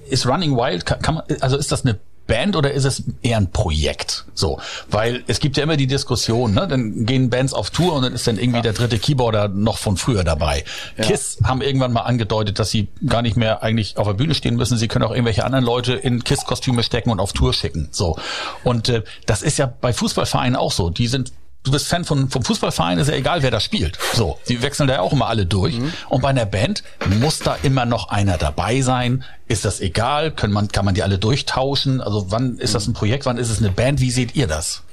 ist Running Wild, kann, kann man, also ist das eine Band oder ist es eher ein Projekt? So, weil es gibt ja immer die Diskussion, ne? Dann gehen Bands auf Tour und dann ist dann irgendwie der dritte Keyboarder noch von früher dabei. Kiss haben irgendwann mal angedeutet, dass sie gar nicht mehr eigentlich auf der Bühne stehen müssen. Sie können auch irgendwelche anderen Leute in Kiss-Kostüme stecken und auf Tour schicken. So. Und äh, das ist ja bei Fußballvereinen auch so. Die sind du bist Fan von, vom Fußballverein, ist ja egal, wer da spielt. So, die wechseln da ja auch immer alle durch. Und bei einer Band muss da immer noch einer dabei sein. Ist das egal? Können man, kann man die alle durchtauschen? Also wann ist das ein Projekt? Wann ist es eine Band? Wie seht ihr das?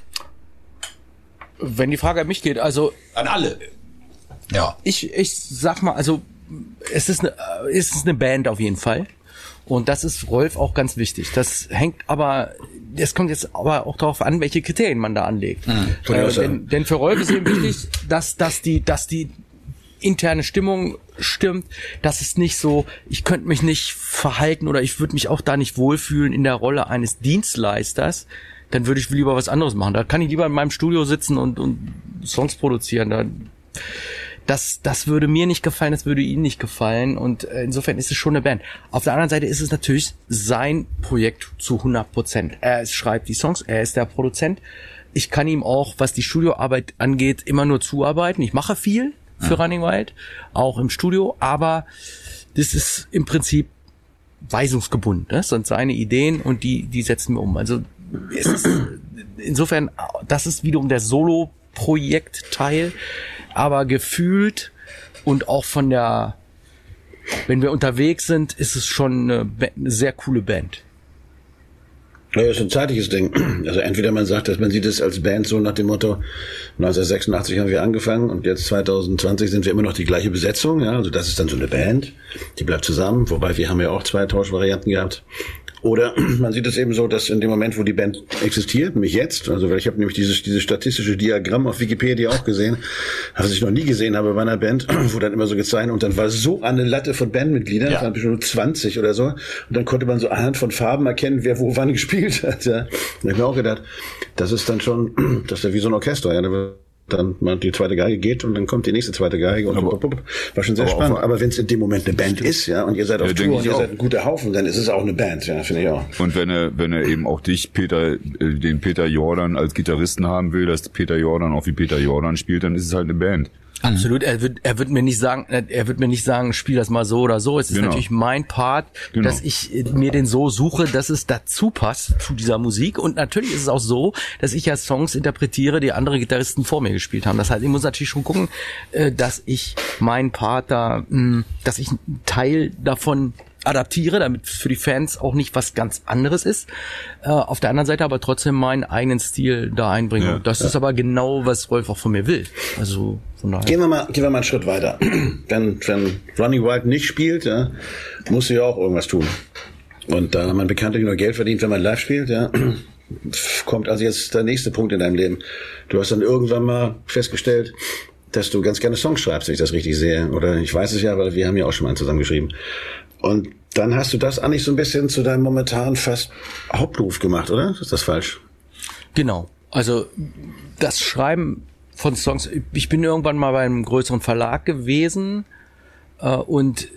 Wenn die Frage an mich geht, also An alle. Ja. ich, ich sag mal, also es ist eine, es ist eine Band auf jeden Fall. Und das ist Rolf auch ganz wichtig. Das hängt aber, es kommt jetzt aber auch darauf an, welche Kriterien man da anlegt. Auch Äh, denn, denn für Rolf ist eben wichtig, dass, dass die, dass die interne Stimmung stimmt, dass es nicht so, ich könnte mich nicht verhalten oder ich würde mich auch da nicht wohlfühlen in der Rolle eines Dienstleisters, dann würde ich lieber was anderes machen. Da kann ich lieber in meinem Studio sitzen und, und Songs produzieren. Da, das, das würde mir nicht gefallen, das würde Ihnen nicht gefallen und äh, insofern ist es schon eine Band. Auf der anderen Seite ist es natürlich sein Projekt zu 100 Prozent. Er schreibt die Songs, er ist der Produzent. Ich kann ihm auch, was die Studioarbeit angeht, immer nur zuarbeiten. Ich mache viel für Running Wild, auch im Studio, aber das ist im Prinzip weisungsgebunden. Das sind seine Ideen und die, die setzen wir um. Also es ist insofern, das ist wiederum der Solo-Projekt-Teil, aber gefühlt und auch von der, wenn wir unterwegs sind, ist es schon eine, eine sehr coole Band. Ja, ist ein zeitliches Ding. Also entweder man sagt, dass man sieht es als Band so nach dem Motto, 1986 haben wir angefangen und jetzt 2020 sind wir immer noch die gleiche Besetzung. Ja, also das ist dann so eine Band, die bleibt zusammen. Wobei wir haben ja auch zwei Tauschvarianten gehabt. Oder man sieht es eben so, dass in dem Moment, wo die Band existiert, nämlich jetzt, also weil ich habe nämlich dieses, dieses statistische Diagramm auf Wikipedia auch gesehen, was ich noch nie gesehen habe bei einer Band, wo dann immer so gezeigt und dann war so eine Latte von Bandmitgliedern, Ja. waren bestimmt 20 oder so, und dann konnte man so anhand von Farben erkennen, wer wo wann gespielt hat. Ja. Da hab ich mir auch gedacht, das ist dann schon, das ist ja wie so ein Orchester, ja. Dann mal die zweite Geige geht und dann kommt die nächste zweite Geige und aber, war schon sehr aber spannend. aber wenn es in dem Moment eine Band ist, ja, und ihr seid auf ja, Tour und ihr auch. seid ein guter Haufen, dann ist es auch eine Band, ja, finde ich auch. Und wenn er, wenn er eben auch dich, Peter, äh, den Peter Jordan als Gitarristen haben will, dass Peter Jordan auch wie Peter Jordan spielt, dann ist es halt eine Band. Absolut. Er wird, er wird mir nicht sagen, er wird mir nicht sagen, spiel das mal so oder so. Es ist genau. natürlich mein Part, genau. dass ich mir den so suche, dass es dazu passt zu dieser Musik. Und natürlich ist es auch so, dass ich ja Songs interpretiere, die andere Gitarristen vor mir gespielt haben. Das heißt, ich muss natürlich schon gucken, äh, dass ich meinen Part da, dass ich einen Teil davon adaptiere, damit für die Fans auch nicht was ganz anderes ist. Äh, auf der anderen Seite aber trotzdem meinen eigenen Stil da einbringen. Ja, das ja. ist aber genau, was Rolf auch von mir will. Also von daher. Gehen wir mal, gehen wir mal einen Schritt weiter. wenn, wenn Running Wild nicht spielt, ja, muss sie ja auch irgendwas tun. Und da man bekanntlich nur Geld verdient, wenn man live spielt, ja, kommt also jetzt der nächste Punkt in deinem Leben. Du hast dann irgendwann mal festgestellt, dass du ganz gerne Songs schreibst, wenn ich das richtig sehe. Oder ich weiß es ja, weil wir haben ja auch schon mal zusammen geschrieben. Und dann hast du das eigentlich so ein bisschen zu deinem momentanen fast Hauptberuf gemacht, oder? Ist das falsch? Genau. Also das Schreiben von Songs. Ich bin irgendwann mal bei einem größeren Verlag gewesen äh, und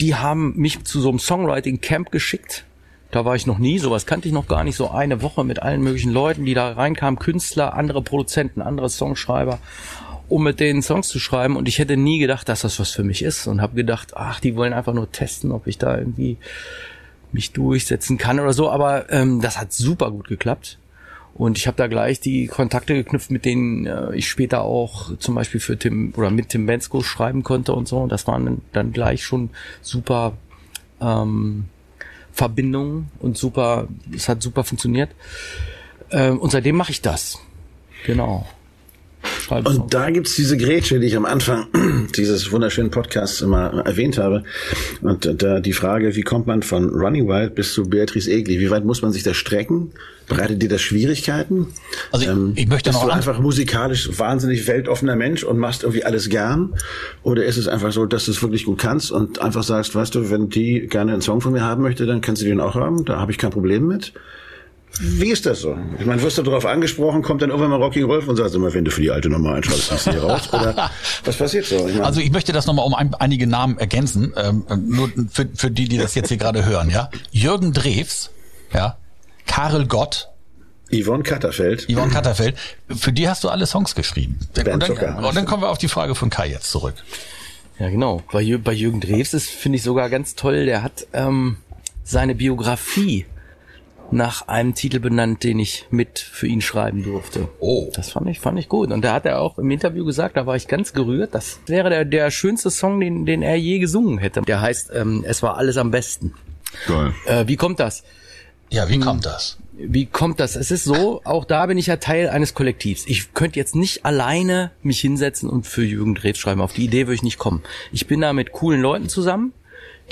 die haben mich zu so einem Songwriting Camp geschickt. Da war ich noch nie, sowas kannte ich noch gar nicht. So eine Woche mit allen möglichen Leuten, die da reinkamen, Künstler, andere Produzenten, andere Songschreiber um mit denen Songs zu schreiben. Und ich hätte nie gedacht, dass das was für mich ist. Und habe gedacht, ach, die wollen einfach nur testen, ob ich da irgendwie mich durchsetzen kann oder so. Aber ähm, das hat super gut geklappt. Und ich habe da gleich die Kontakte geknüpft, mit denen äh, ich später auch zum Beispiel für Tim oder mit Tim Bensko schreiben konnte und so. Und das waren dann gleich schon super ähm, Verbindungen und super, es hat super funktioniert. Ähm, und seitdem mache ich das. Genau. Schreiben und da gibt's diese Grätsche, die ich am Anfang dieses wunderschönen Podcasts immer erwähnt habe. Und da die Frage, wie kommt man von Running Wild bis zu Beatrice Egli? Wie weit muss man sich da strecken? Bereitet dir das Schwierigkeiten? Also ich, ähm, ich möchte bist noch du einfach musikalisch wahnsinnig weltoffener Mensch und machst irgendwie alles gern? Oder ist es einfach so, dass du es wirklich gut kannst und einfach sagst, weißt du, wenn die gerne einen Song von mir haben möchte, dann kannst du den auch haben. Da habe ich kein Problem mit. Wie ist das so? Ich meine, wirst du darauf angesprochen, kommt dann irgendwann mal Rocky Rolf und sagt immer, wenn du für die alte Nummer einschreibst, ist hier raus? Oder was passiert so? Ich meine, also ich möchte das nochmal um ein, einige Namen ergänzen, ähm, nur für, für die, die das jetzt hier gerade hören, ja. Jürgen Drews, ja, Karel Gott, Yvonne Katterfeld. Yvonne Katterfeld. Für die hast du alle Songs geschrieben. Und dann, und dann kommen wir auf die Frage von Kai jetzt zurück. Ja, genau. Bei, bei Jürgen Drews ist, finde ich sogar ganz toll, der hat ähm, seine Biografie nach einem Titel benannt, den ich mit für ihn schreiben durfte. Oh. Das fand ich, fand ich gut. Und da hat er auch im Interview gesagt, da war ich ganz gerührt, das wäre der, der schönste Song, den, den er je gesungen hätte. Der heißt, ähm, es war alles am besten. Geil. Äh, wie kommt das? Ja, wie kommt das? Wie kommt das? Es ist so, auch da bin ich ja Teil eines Kollektivs. Ich könnte jetzt nicht alleine mich hinsetzen und für Jürgen Drews schreiben. Auf die Idee würde ich nicht kommen. Ich bin da mit coolen Leuten zusammen,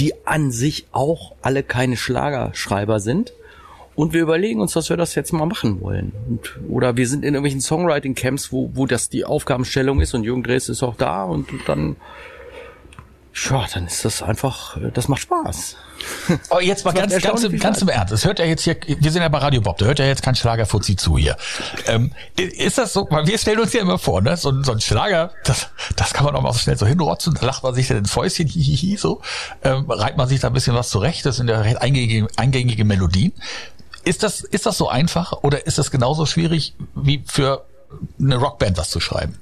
die an sich auch alle keine Schlagerschreiber sind und wir überlegen uns, dass wir das jetzt mal machen wollen. Und, oder wir sind in irgendwelchen Songwriting-Camps, wo, wo das die Aufgabenstellung ist und Jürgen Dres ist auch da und dann, ja, dann ist das einfach, das macht Spaß. Oh, jetzt mal ganz, ganz, im, ganz im Ernst. Es hört ja jetzt hier, wir sind ja bei Radio Bob, da hört ja jetzt kein Schlagerfuzzi zu hier. Ähm, ist das so, weil wir stellen uns ja immer vor, ne, so, so ein Schlager, das, das kann man auch mal so schnell so hinrotzen, da lacht man sich dann ins Fäustchen, hihihi, so, ähm, reibt man sich da ein bisschen was zurecht, das sind ja recht eingängige, eingängige Melodien. Ist das, ist das so einfach oder ist das genauso schwierig wie für eine Rockband was zu schreiben?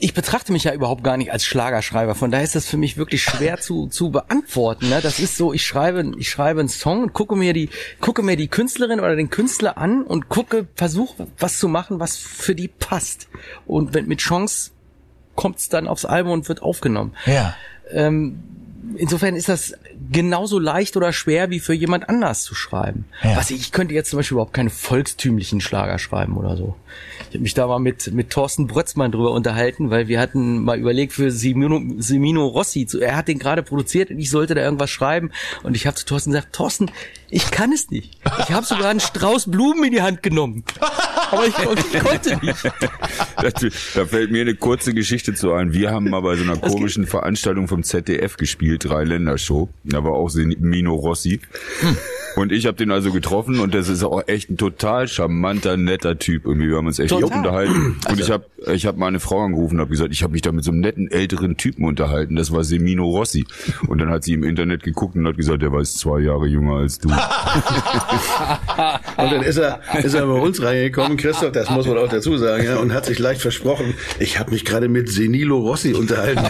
ich betrachte mich ja überhaupt gar nicht als Schlagerschreiber, von daher ist das für mich wirklich schwer zu, zu beantworten. Ne? Das ist so, ich schreibe, ich schreibe einen Song und gucke mir die, gucke mir die Künstlerin oder den Künstler an und gucke, versuche was zu machen, was für die passt. Und wenn mit Chance kommt's dann aufs Album und wird aufgenommen. Ja. Ähm, insofern ist das genauso leicht oder schwer wie für jemand anders zu schreiben. Ja. Was ich, ich könnte jetzt zum Beispiel überhaupt keine volkstümlichen Schlager schreiben oder so. Ich habe mich da mal mit, mit Thorsten Brötzmann drüber unterhalten, weil wir hatten mal überlegt für Simino, Simino Rossi, er hat den gerade produziert und ich sollte da irgendwas schreiben und ich habe zu Thorsten gesagt, Thorsten, ich kann es nicht. Ich habe sogar einen Strauß Blumen in die Hand genommen. Aber ich, ich konnte nicht. Da fällt mir eine kurze Geschichte zu ein. Wir haben mal bei so einer komischen Veranstaltung vom ZDF gespielt, drei Ländershow. Da war auch Mino Rossi. Hm. Und ich habe den also getroffen und das ist auch echt ein total charmanter, netter Typ. Irgendwie wir haben uns echt Total. unterhalten. Und Also- ich habe ich hab meine Frau angerufen und habe gesagt, ich habe mich da mit so einem netten älteren Typen unterhalten. Das war Semino Rossi. Und dann hat sie im Internet geguckt und hat gesagt, der war jetzt zwei Jahre jünger als du. Und dann ist er, ist er bei uns reingekommen, Christoph, das muss man auch dazu sagen, ja, und hat sich leicht versprochen, ich habe mich gerade mit Senilo Rossi unterhalten.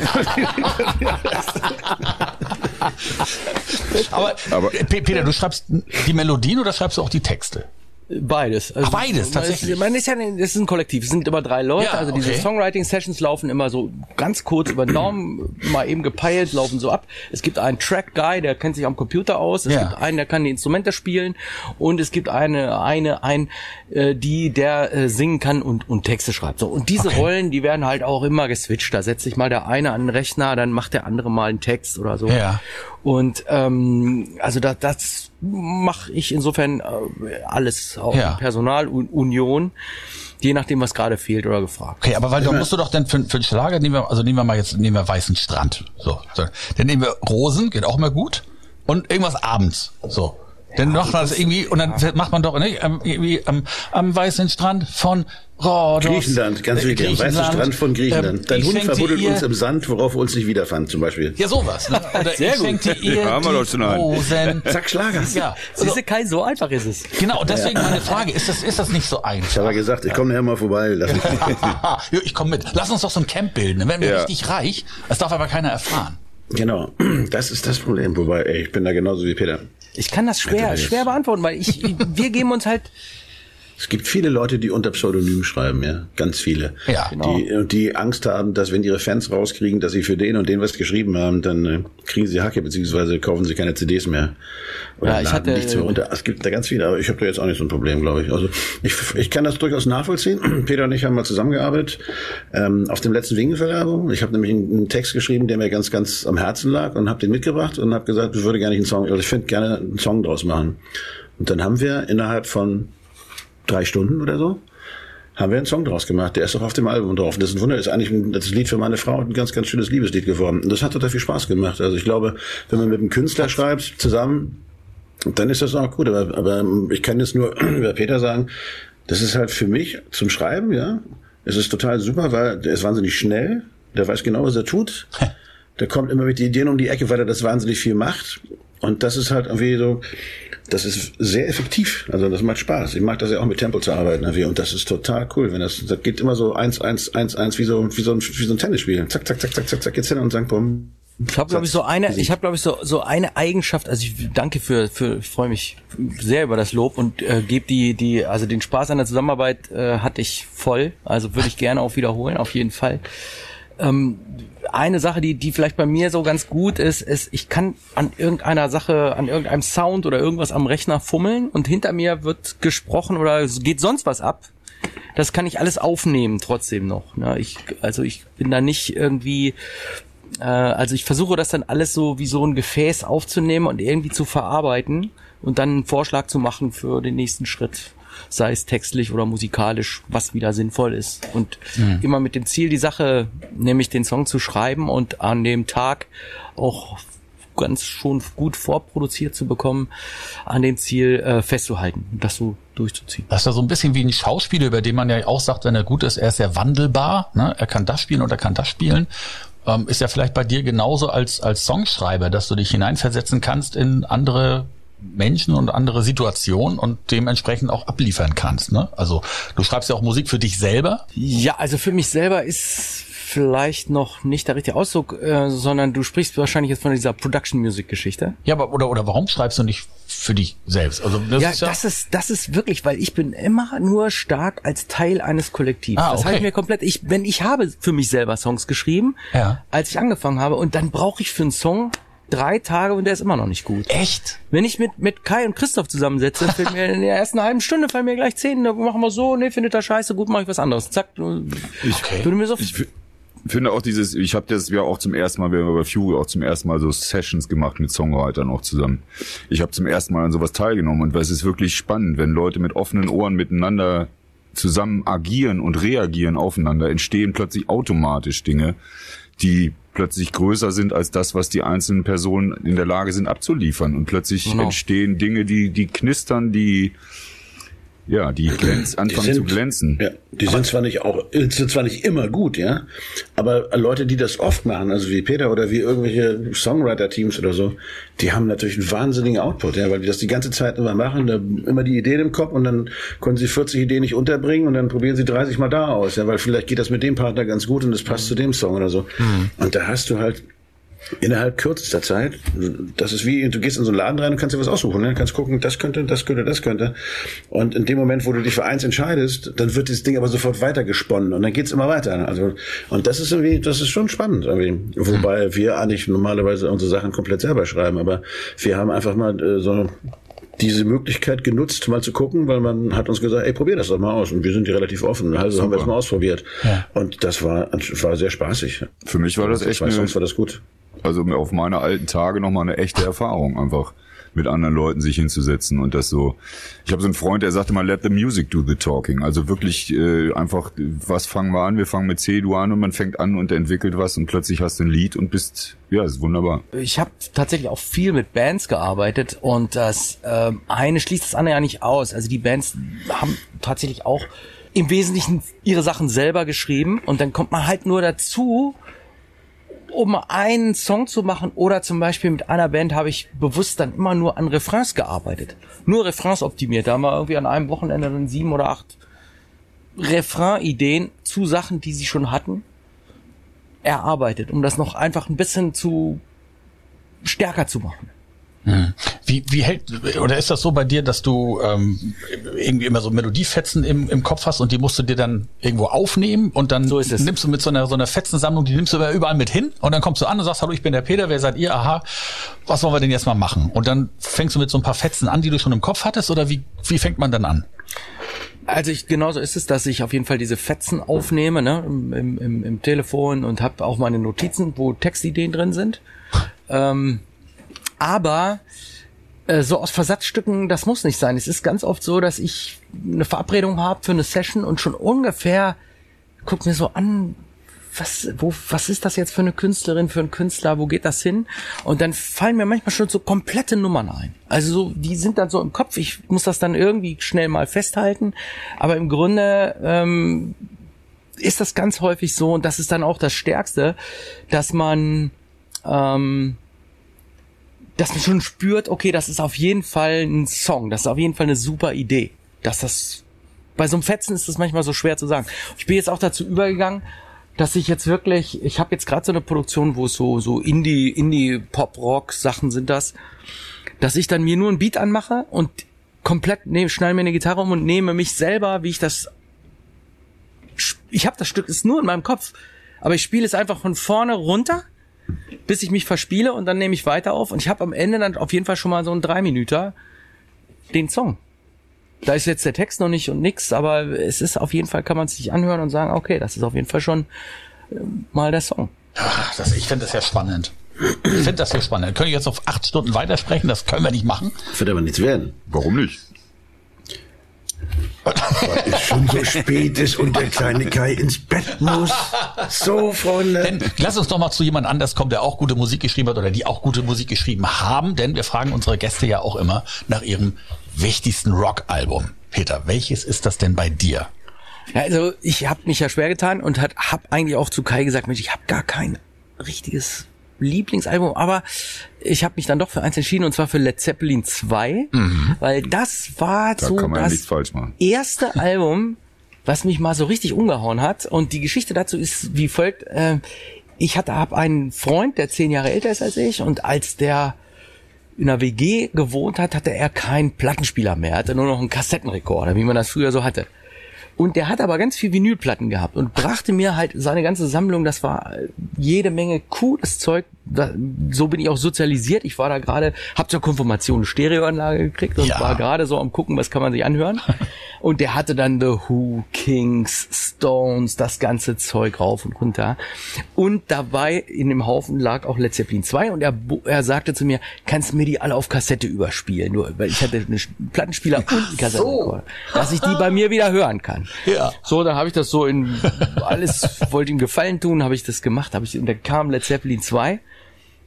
Aber, Aber- Pe- Peter, du schreibst die Melodien oder schreibst du auch die Texte? Beides. Also, Ach, beides, man ist- tatsächlich. Man ist ja, ein- das ist ein Kollektiv. Es sind immer drei Leute. Ja, also diese okay. Songwriting-Sessions laufen immer so ganz kurz über den Daumen, mal eben gepeilt, laufen so ab. Es gibt einen Track-Guy, der kennt sich am Computer aus. Es Ja. gibt einen, der kann die Instrumente spielen. Und es gibt eine, eine, ein, äh, die, der äh, singen kann und, und Texte schreibt. So. Und diese Okay. Rollen, die werden halt auch immer geswitcht. Da setzt sich mal der eine an den Rechner, dann macht der andere mal einen Text oder so. Ja. Und ähm, also da, das mache ich insofern äh, alles, auch Ja. Personalunion, je nachdem, was gerade fehlt oder gefragt. Okay, aber weil da musst du doch dann für, für einen Schlager nehmen wir, also nehmen wir mal jetzt, nehmen wir Weißen Strand. So, so. Dann nehmen wir Rosen, geht auch mal gut. Und irgendwas abends. So. Dann macht man das irgendwie, und dann macht man doch, ne, irgendwie am, am weißen Strand von Rhodos. Griechenland, ganz wichtig, am weißen. Strand von Griechenland. Ähm, Dein ich Hund verbuddelt uns im Sand, worauf wir uns nicht wiederfanden, zum Beispiel. Ja, sowas. Ne? Oder Sehr ich gut. ihr Haben wir die doch schon einen. Rosen. Zack, Schlager. Ja, Siehst du, Kai, so einfach ist es. genau, deswegen meine Frage, ist das, ist das nicht so Ich einfach? habe ja gesagt, ich komme nachher mal vorbei. Lass mich. Jo, ich komme mit. Lass uns doch so ein Camp bilden. Dann werden wir Ja. richtig reich. Das darf aber keiner erfahren. genau, das ist das Problem. Wobei, ey, ich bin da genauso wie Peter. Ich kann das schwer, schwer beantworten, weil ich, wir geben uns halt, Es gibt viele Leute, die unter Pseudonym schreiben, ja, ganz viele. Ja, genau. Die, und die Angst haben, dass wenn ihre Fans rauskriegen, dass sie für den und den was geschrieben haben, dann äh, kriegen sie Hacke, beziehungsweise kaufen sie keine CDs mehr. Oder Ja, ich laden hatte- nichts mehr runter. Es gibt da ganz viele, aber ich habe da jetzt auch nicht so ein Problem, glaube ich. Also ich, ich kann das durchaus nachvollziehen. Peter und ich haben mal zusammengearbeitet ähm, auf dem letzten Wingenfeld-Album. Ich habe nämlich einen, einen Text geschrieben, der mir ganz, ganz am Herzen lag und habe den mitgebracht und habe gesagt, ich würde gerne einen Song, also ich finde gerne einen Song draus machen. Und dann haben wir innerhalb von drei Stunden oder so, haben wir einen Song draus gemacht. Der ist auch auf dem Album drauf. Das ist ein Wunder, ist eigentlich ein, das Lied für meine Frau ein ganz, ganz schönes Liebeslied geworden. Und das hat total viel Spaß gemacht. Also ich glaube, wenn man mit einem Künstler schreibt, zusammen, dann ist das auch gut. Aber, aber ich kann jetzt nur über Peter sagen, das ist halt für mich zum Schreiben, ja. Es ist total super, weil der ist wahnsinnig schnell. Der weiß genau, was er tut. Der kommt immer mit den Ideen um die Ecke, weil er das wahnsinnig viel macht. Und das ist halt irgendwie so, das ist sehr effektiv. Also das macht Spaß. Ich mag das ja auch mit Tempo zu arbeiten. irgendwie. Und das ist total cool. Wenn das, das geht immer so eins, eins, eins, eins, wie so, wie so ein, wie so ein Tennisspiel. Zack, zack, zack, zack, zack, zack, geht's hin und zack, bumm. ich habe glaube ich so eine, ich habe glaube ich so so eine Eigenschaft. Also ich danke für für, freue mich sehr über das Lob und äh, gebe die die also den Spaß an der Zusammenarbeit äh, hatte ich voll. Also würde ich gerne auch wiederholen, auf jeden Fall. Ähm, eine Sache, die, die vielleicht bei mir so ganz gut ist, ist, ich kann an irgendeiner Sache, an irgendeinem Sound oder irgendwas am Rechner fummeln und hinter mir wird gesprochen oder geht sonst was ab. Das kann ich alles aufnehmen trotzdem noch. Ne? Ich, also ich bin da nicht irgendwie, äh, also ich versuche das dann alles so wie so ein Gefäß aufzunehmen und irgendwie zu verarbeiten und dann einen Vorschlag zu machen für den nächsten Schritt sei es textlich oder musikalisch, was wieder sinnvoll ist. Und immer mit dem Ziel, die Sache, nämlich den Song zu schreiben und an dem Tag auch ganz schon gut vorproduziert zu bekommen, an dem Ziel äh, festzuhalten und das so durchzuziehen. Das ist ja so ein bisschen wie ein Schauspieler, über den man ja auch sagt, wenn er gut ist, er ist sehr wandelbar. Ne? Er kann das spielen oder kann das spielen. Ähm, ist ja vielleicht bei dir genauso als, als Songschreiber, dass du dich hineinversetzen kannst in andere Menschen und andere Situationen und dementsprechend auch abliefern kannst. Ne? Also du schreibst ja auch Musik für dich selber. Ja, also für mich selber ist vielleicht noch nicht der richtige Ausdruck, äh, sondern du sprichst wahrscheinlich jetzt von dieser Production Music Geschichte. Ja, aber oder oder warum schreibst du nicht für dich selbst? Also das ja, ist ja das ist das ist wirklich, weil ich bin immer nur stark als Teil eines Kollektivs. Ah, Das okay. habe ich mir komplett. Ich, wenn ich habe für mich selber Songs geschrieben, Ja. als ich angefangen habe, und dann brauche ich für einen Song drei Tage und der ist immer noch nicht gut. echt. Wenn ich mit, mit Kai und Christoph zusammensetze, fällt mir in der ersten halben Stunde fallen mir gleich zehn, da machen wir so, nee, findet er scheiße, gut, mache ich was anderes. Zack, Okay. würde mir so Ich finde auch dieses, ich habe das ja auch zum ersten Mal, wir haben bei Fury auch zum ersten Mal so Sessions gemacht mit Songwritern auch zusammen. Ich habe zum ersten Mal an sowas teilgenommen und es ist wirklich spannend, wenn Leute mit offenen Ohren miteinander zusammen agieren und reagieren aufeinander, entstehen plötzlich automatisch Dinge, die plötzlich größer sind als das, was die einzelnen Personen in der Lage sind abzuliefern. Und plötzlich Genau. entstehen Dinge, die, die knistern, die, ja, die glänz, anfangen sind- zu glänzen. Ja, die sind zwar nicht auch, sind zwar nicht immer gut, ja, aber Leute, die das oft machen, also wie Peter oder wie irgendwelche Songwriter-Teams oder so, die haben natürlich einen wahnsinnigen Output, ja, weil die das die ganze Zeit immer machen, da immer die Ideen im Kopf und dann können sie 40 Ideen nicht unterbringen und dann probieren sie 30 mal da aus, ja, weil vielleicht geht das mit dem Partner ganz gut und das passt zu dem Song oder so. Und da hast du halt innerhalb kürzester Zeit, das ist wie, du gehst in so einen Laden rein und kannst dir was aussuchen, ne? kannst gucken, das könnte, das könnte, das könnte. Und in dem Moment, wo du dich für eins entscheidest, dann wird das Ding aber sofort weitergesponnen und dann geht's immer weiter. Also, und das ist irgendwie, das ist schon spannend. Irgendwie. Wobei wir eigentlich normalerweise unsere Sachen komplett selber schreiben, aber wir haben einfach mal äh, so diese Möglichkeit genutzt, mal zu gucken, weil man hat uns gesagt, ey, probier das doch mal aus. Und wir sind ja relativ offen. Also haben wir es mal ausprobiert. Und das war, war sehr spaßig. Für mich war das Für echt zwei eine, Songs war das gut. Also auf meine alten Tage nochmal eine echte Erfahrung, einfach mit anderen Leuten sich hinzusetzen und das so. Ich habe so einen Freund, der sagte mal, let the music do the talking. Also wirklich äh, einfach, was fangen wir an? Wir fangen mit C, du an und man fängt an und entwickelt was und plötzlich hast du ein Lied und bist, ja, ist wunderbar. Ich habe tatsächlich auch viel mit Bands gearbeitet und das ähm, eine schließt das andere ja nicht aus. Also die Bands haben tatsächlich auch im Wesentlichen ihre Sachen selber geschrieben und dann kommt man halt nur dazu, um einen Song zu machen oder zum Beispiel mit einer Band habe ich bewusst dann immer nur an Refrains gearbeitet. Nur Refrains optimiert. Da haben wir irgendwie an einem Wochenende dann sieben oder acht Refrain-Ideen zu Sachen, die sie schon hatten, erarbeitet, um das noch einfach ein bisschen zu stärker zu machen. Wie, wie hält, oder ist das so bei dir, dass du ähm, irgendwie immer so Melodiefetzen im, im Kopf hast und die musst du dir dann irgendwo aufnehmen und dann So nimmst du mit so einer, so einer Fetzensammlung, die nimmst du überall mit hin und dann kommst du an und sagst, hallo, ich bin der Peter, wer seid ihr? Aha, was wollen wir denn jetzt mal machen? Und dann fängst du mit so ein paar Fetzen an, die du schon im Kopf hattest oder wie, wie fängt man dann an? Also ich, genauso ist es, dass ich auf jeden Fall diese Fetzen aufnehme, ne, im, im, im, im Telefon und habe auch meine Notizen, wo Textideen drin sind. Ähm, aber äh, so aus Versatzstücken, das muss nicht sein. Es ist ganz oft so, dass ich eine Verabredung habe für eine Session und schon ungefähr guck mir so an, was, wo, was ist das jetzt für eine Künstlerin, für einen Künstler, wo geht das hin? Und dann fallen mir manchmal schon so komplette Nummern ein. Also so, die sind dann so im Kopf, ich muss das dann irgendwie schnell mal festhalten. Aber im Grunde ähm, ist das ganz häufig so, und das ist dann auch das Stärkste, dass man ähm, dass man schon spürt, okay, das ist auf jeden Fall ein Song, das ist auf jeden Fall eine super Idee. Dass das bei so einem Fetzen ist das manchmal so schwer zu sagen. Ich bin jetzt auch dazu übergegangen, dass ich jetzt wirklich, ich habe jetzt gerade so eine Produktion, wo es so so Indie Indie Pop Rock Sachen sind das, dass ich dann mir nur ein Beat anmache und komplett nehme, schnall mir eine Gitarre um und nehme mich selber, wie ich das ich habe das Stück ist nur in meinem Kopf, aber ich spiele es einfach von vorne runter bis ich mich verspiele und dann nehme ich weiter auf und ich habe am Ende dann auf jeden Fall schon mal so einen drei Minüter den Song. Da ist jetzt der Text noch nicht und nix, aber es ist auf jeden Fall, kann man es sich anhören und sagen, okay, das ist auf jeden Fall schon äh, mal der Song. Ach, das, ich finde das ja spannend. Ich finde das sehr spannend. Können wir jetzt auf acht Stunden weitersprechen? Das können wir nicht machen. Wird aber nichts werden. Warum nicht? Weil es schon so spät ist und der kleine Kai ins Bett muss. So, Freunde. Denn lass uns doch mal zu jemand anders kommen, der auch gute Musik geschrieben hat oder die auch gute Musik geschrieben haben, denn wir fragen unsere Gäste ja auch immer nach ihrem wichtigsten Rockalbum. Peter, welches ist das denn bei dir? Ja, also ich habe mich ja schwer getan und hat, hab eigentlich auch zu Kai gesagt, Mensch, ich habe gar kein richtiges Lieblingsalbum, aber ich habe mich dann doch für eins entschieden und zwar für Led Zeppelin 2, weil das war Da so das erste Album, was mich mal so richtig umgehauen hat. Und die Geschichte dazu ist wie folgt. Äh, ich hatte hab einen Freund, der zehn Jahre älter ist als ich und als der in einer WG gewohnt hat, hatte er keinen Plattenspieler mehr. Hatte nur noch einen Kassettenrekorder, wie man das früher so hatte. Und der hat aber ganz viel Vinylplatten gehabt und brachte mir halt seine ganze Sammlung, das war jede Menge cooles Zeug. Da, so bin ich auch sozialisiert. Ich war da gerade, hab zur Konfirmation eine Stereoanlage gekriegt und Ja. war gerade so am gucken, was kann man sich anhören. Und der hatte dann The Who, Kings, Stones, das ganze Zeug rauf und runter. Und dabei in dem Haufen lag auch Led Zeppelin 2 und er, er sagte zu mir, kannst du mir die alle auf Kassette überspielen? Nur, weil ich hatte einen Plattenspieler und einen Kassettenrekorder, so. dass ich die bei mir wieder hören kann. Ja. So, dann habe ich das so in alles, wollte ihm Gefallen tun, habe ich das gemacht, habe ich, und dann kam Led Zeppelin 2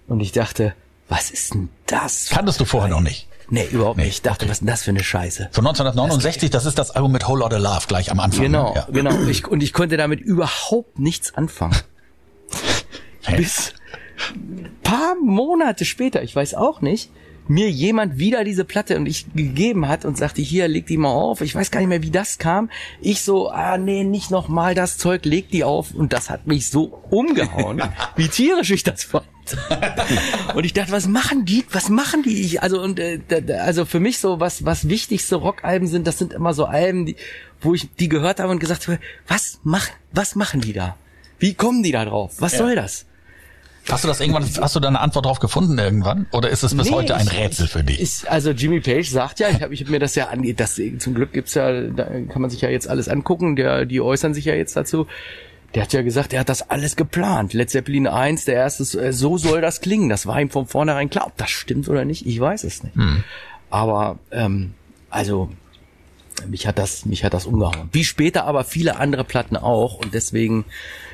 und ich dachte, was ist denn das? Kanntest du vorher noch nicht? Nee, überhaupt nicht. Ich dachte, was ist denn das für eine Scheiße? Von 1969, das, das ist das Album mit Whole Lotta Love gleich am Anfang. Genau, ne? ja. genau. Ich, und ich konnte damit überhaupt nichts anfangen. Bis paar Monate später, ich weiß auch nicht, mir jemand wieder diese Platte und ich gegeben hat und sagte, hier, leg die mal auf. Ich weiß gar nicht mehr, wie das kam. Ich so, ah nee, nicht nochmal das Zeug, leg die auf. Und das hat mich so umgehauen, wie tierisch ich das fand. und ich dachte, was machen die? Was machen die? Ich, also und äh, also für mich so was was wichtigste Rockalben sind, das sind immer so Alben, die, wo ich die gehört habe und gesagt habe, was machen was machen die da? Wie kommen die da drauf? Was ja. soll das? Hast du das irgendwann, hast du da eine Antwort drauf gefunden irgendwann? Oder ist es bis nee, heute ein Rätsel für dich? Ich, also Jimmy Page sagt ja, ich habe ich hab mir das ja angeht, das zum Glück gibt's ja, da kann man sich ja jetzt alles angucken, der, die äußern sich ja jetzt dazu. Der hat ja gesagt, er hat das alles geplant. Led Zeppelin 1, der erste, so soll das klingen. Das war ihm von vornherein klar. Ob das stimmt oder nicht, ich weiß es nicht. Hm. Aber ähm, also mich hat das, mich hat das umgehauen. Wie später aber viele andere Platten auch und deswegen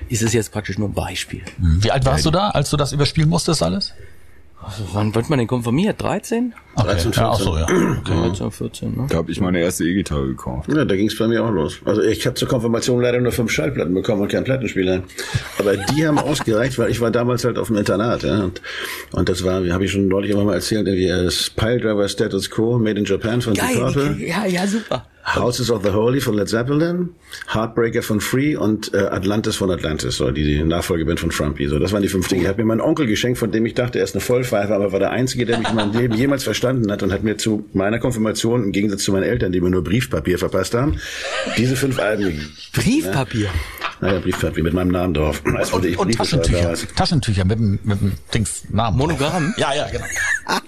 ist es jetzt praktisch nur ein Beispiel. Wie alt warst du da, als du das überspielen musstest alles? Also, wann wird man denn konfirmiert? 13? Okay. 13, 14. Ja, so, ja. Okay. 13, 14, ne? Da habe ich meine erste E-Gitarre gekauft. Ja, da ging es bei mir auch los. Also ich habe zur Konfirmation leider nur fünf Schallplatten bekommen und keinen Plattenspieler. Aber die haben ausgereicht, weil ich war damals halt auf dem Internat. Ja, und, und das war, wie habe ich schon neulich immer mal erzählt, irgendwie das Pile Driver Status Quo, Made in Japan von Geil, Deep Purple. Ja, ja, super. Houses of the Holy von Led Zeppelin, Heartbreaker von Free und äh, Atlantis von Atlantis, so die, die Nachfolgeband von Frumpy. So, das waren die fünf Dinge. Er hat mir meinen Onkel geschenkt, von dem ich dachte, er ist eine Vollpfeife, aber war der Einzige, der mich in meinem Leben jemals verstanden hat und hat mir zu meiner Konfirmation, im Gegensatz zu meinen Eltern, die mir nur Briefpapier verpasst haben, diese fünf Alben gegeben. Briefpapier? Ja. Naja, Briefpapier mit meinem Namen drauf. Als und, ich und Taschentücher. Taschentücher mit dem, mit dem Dings Namen. Monogramm? Ja, ja, genau.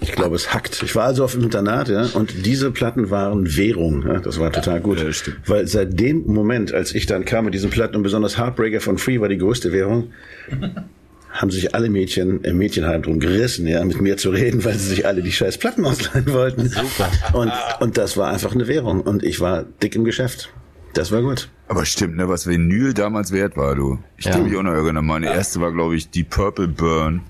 Ich glaube, es hackt. Ich war also auf dem Internat, ja, und diese Platten waren Währung. Ja, das war total gut. Ja, Weil seit dem Moment, als ich dann kam mit diesen Platten und besonders Heartbreaker von Free war die größte Währung, haben sich alle Mädchen im Mädchenheim drum gerissen, ja, mit mir zu reden, weil sie sich alle die scheiß Platten ausleihen wollten. Super. Und, und das war einfach eine Währung. Und ich war dick im Geschäft. Das war gut. Aber stimmt, ne, was Vinyl damals wert war, du. Ich ja. kann mich auch noch erinnern. Meine ja. erste war, glaube ich, die Purple Burn.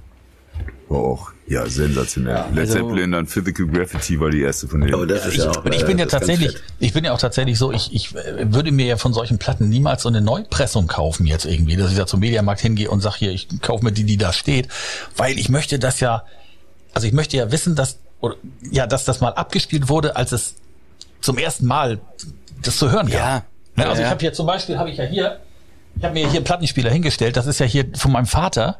War auch, ja, sensationell. Ja, Led also, Zeppelin, dann Physical Graffiti war die erste von denen. Aber das ist ich, ja auch, ich bin ja tatsächlich, ich bin ja auch tatsächlich so, ich, ich würde mir ja von solchen Platten niemals so eine Neupressung kaufen jetzt irgendwie, dass ich da zum Mediamarkt hingehe und sage hier, ich kaufe mir die, die da steht, weil ich möchte das ja, also ich möchte ja wissen, dass, oder, ja, dass das mal abgespielt wurde, als es zum ersten Mal das zu hören gab. Ja. Ne, also ja, ich habe hier zum Beispiel, habe ich ja hier, ich habe mir hier einen Plattenspieler hingestellt, das ist ja hier von meinem Vater,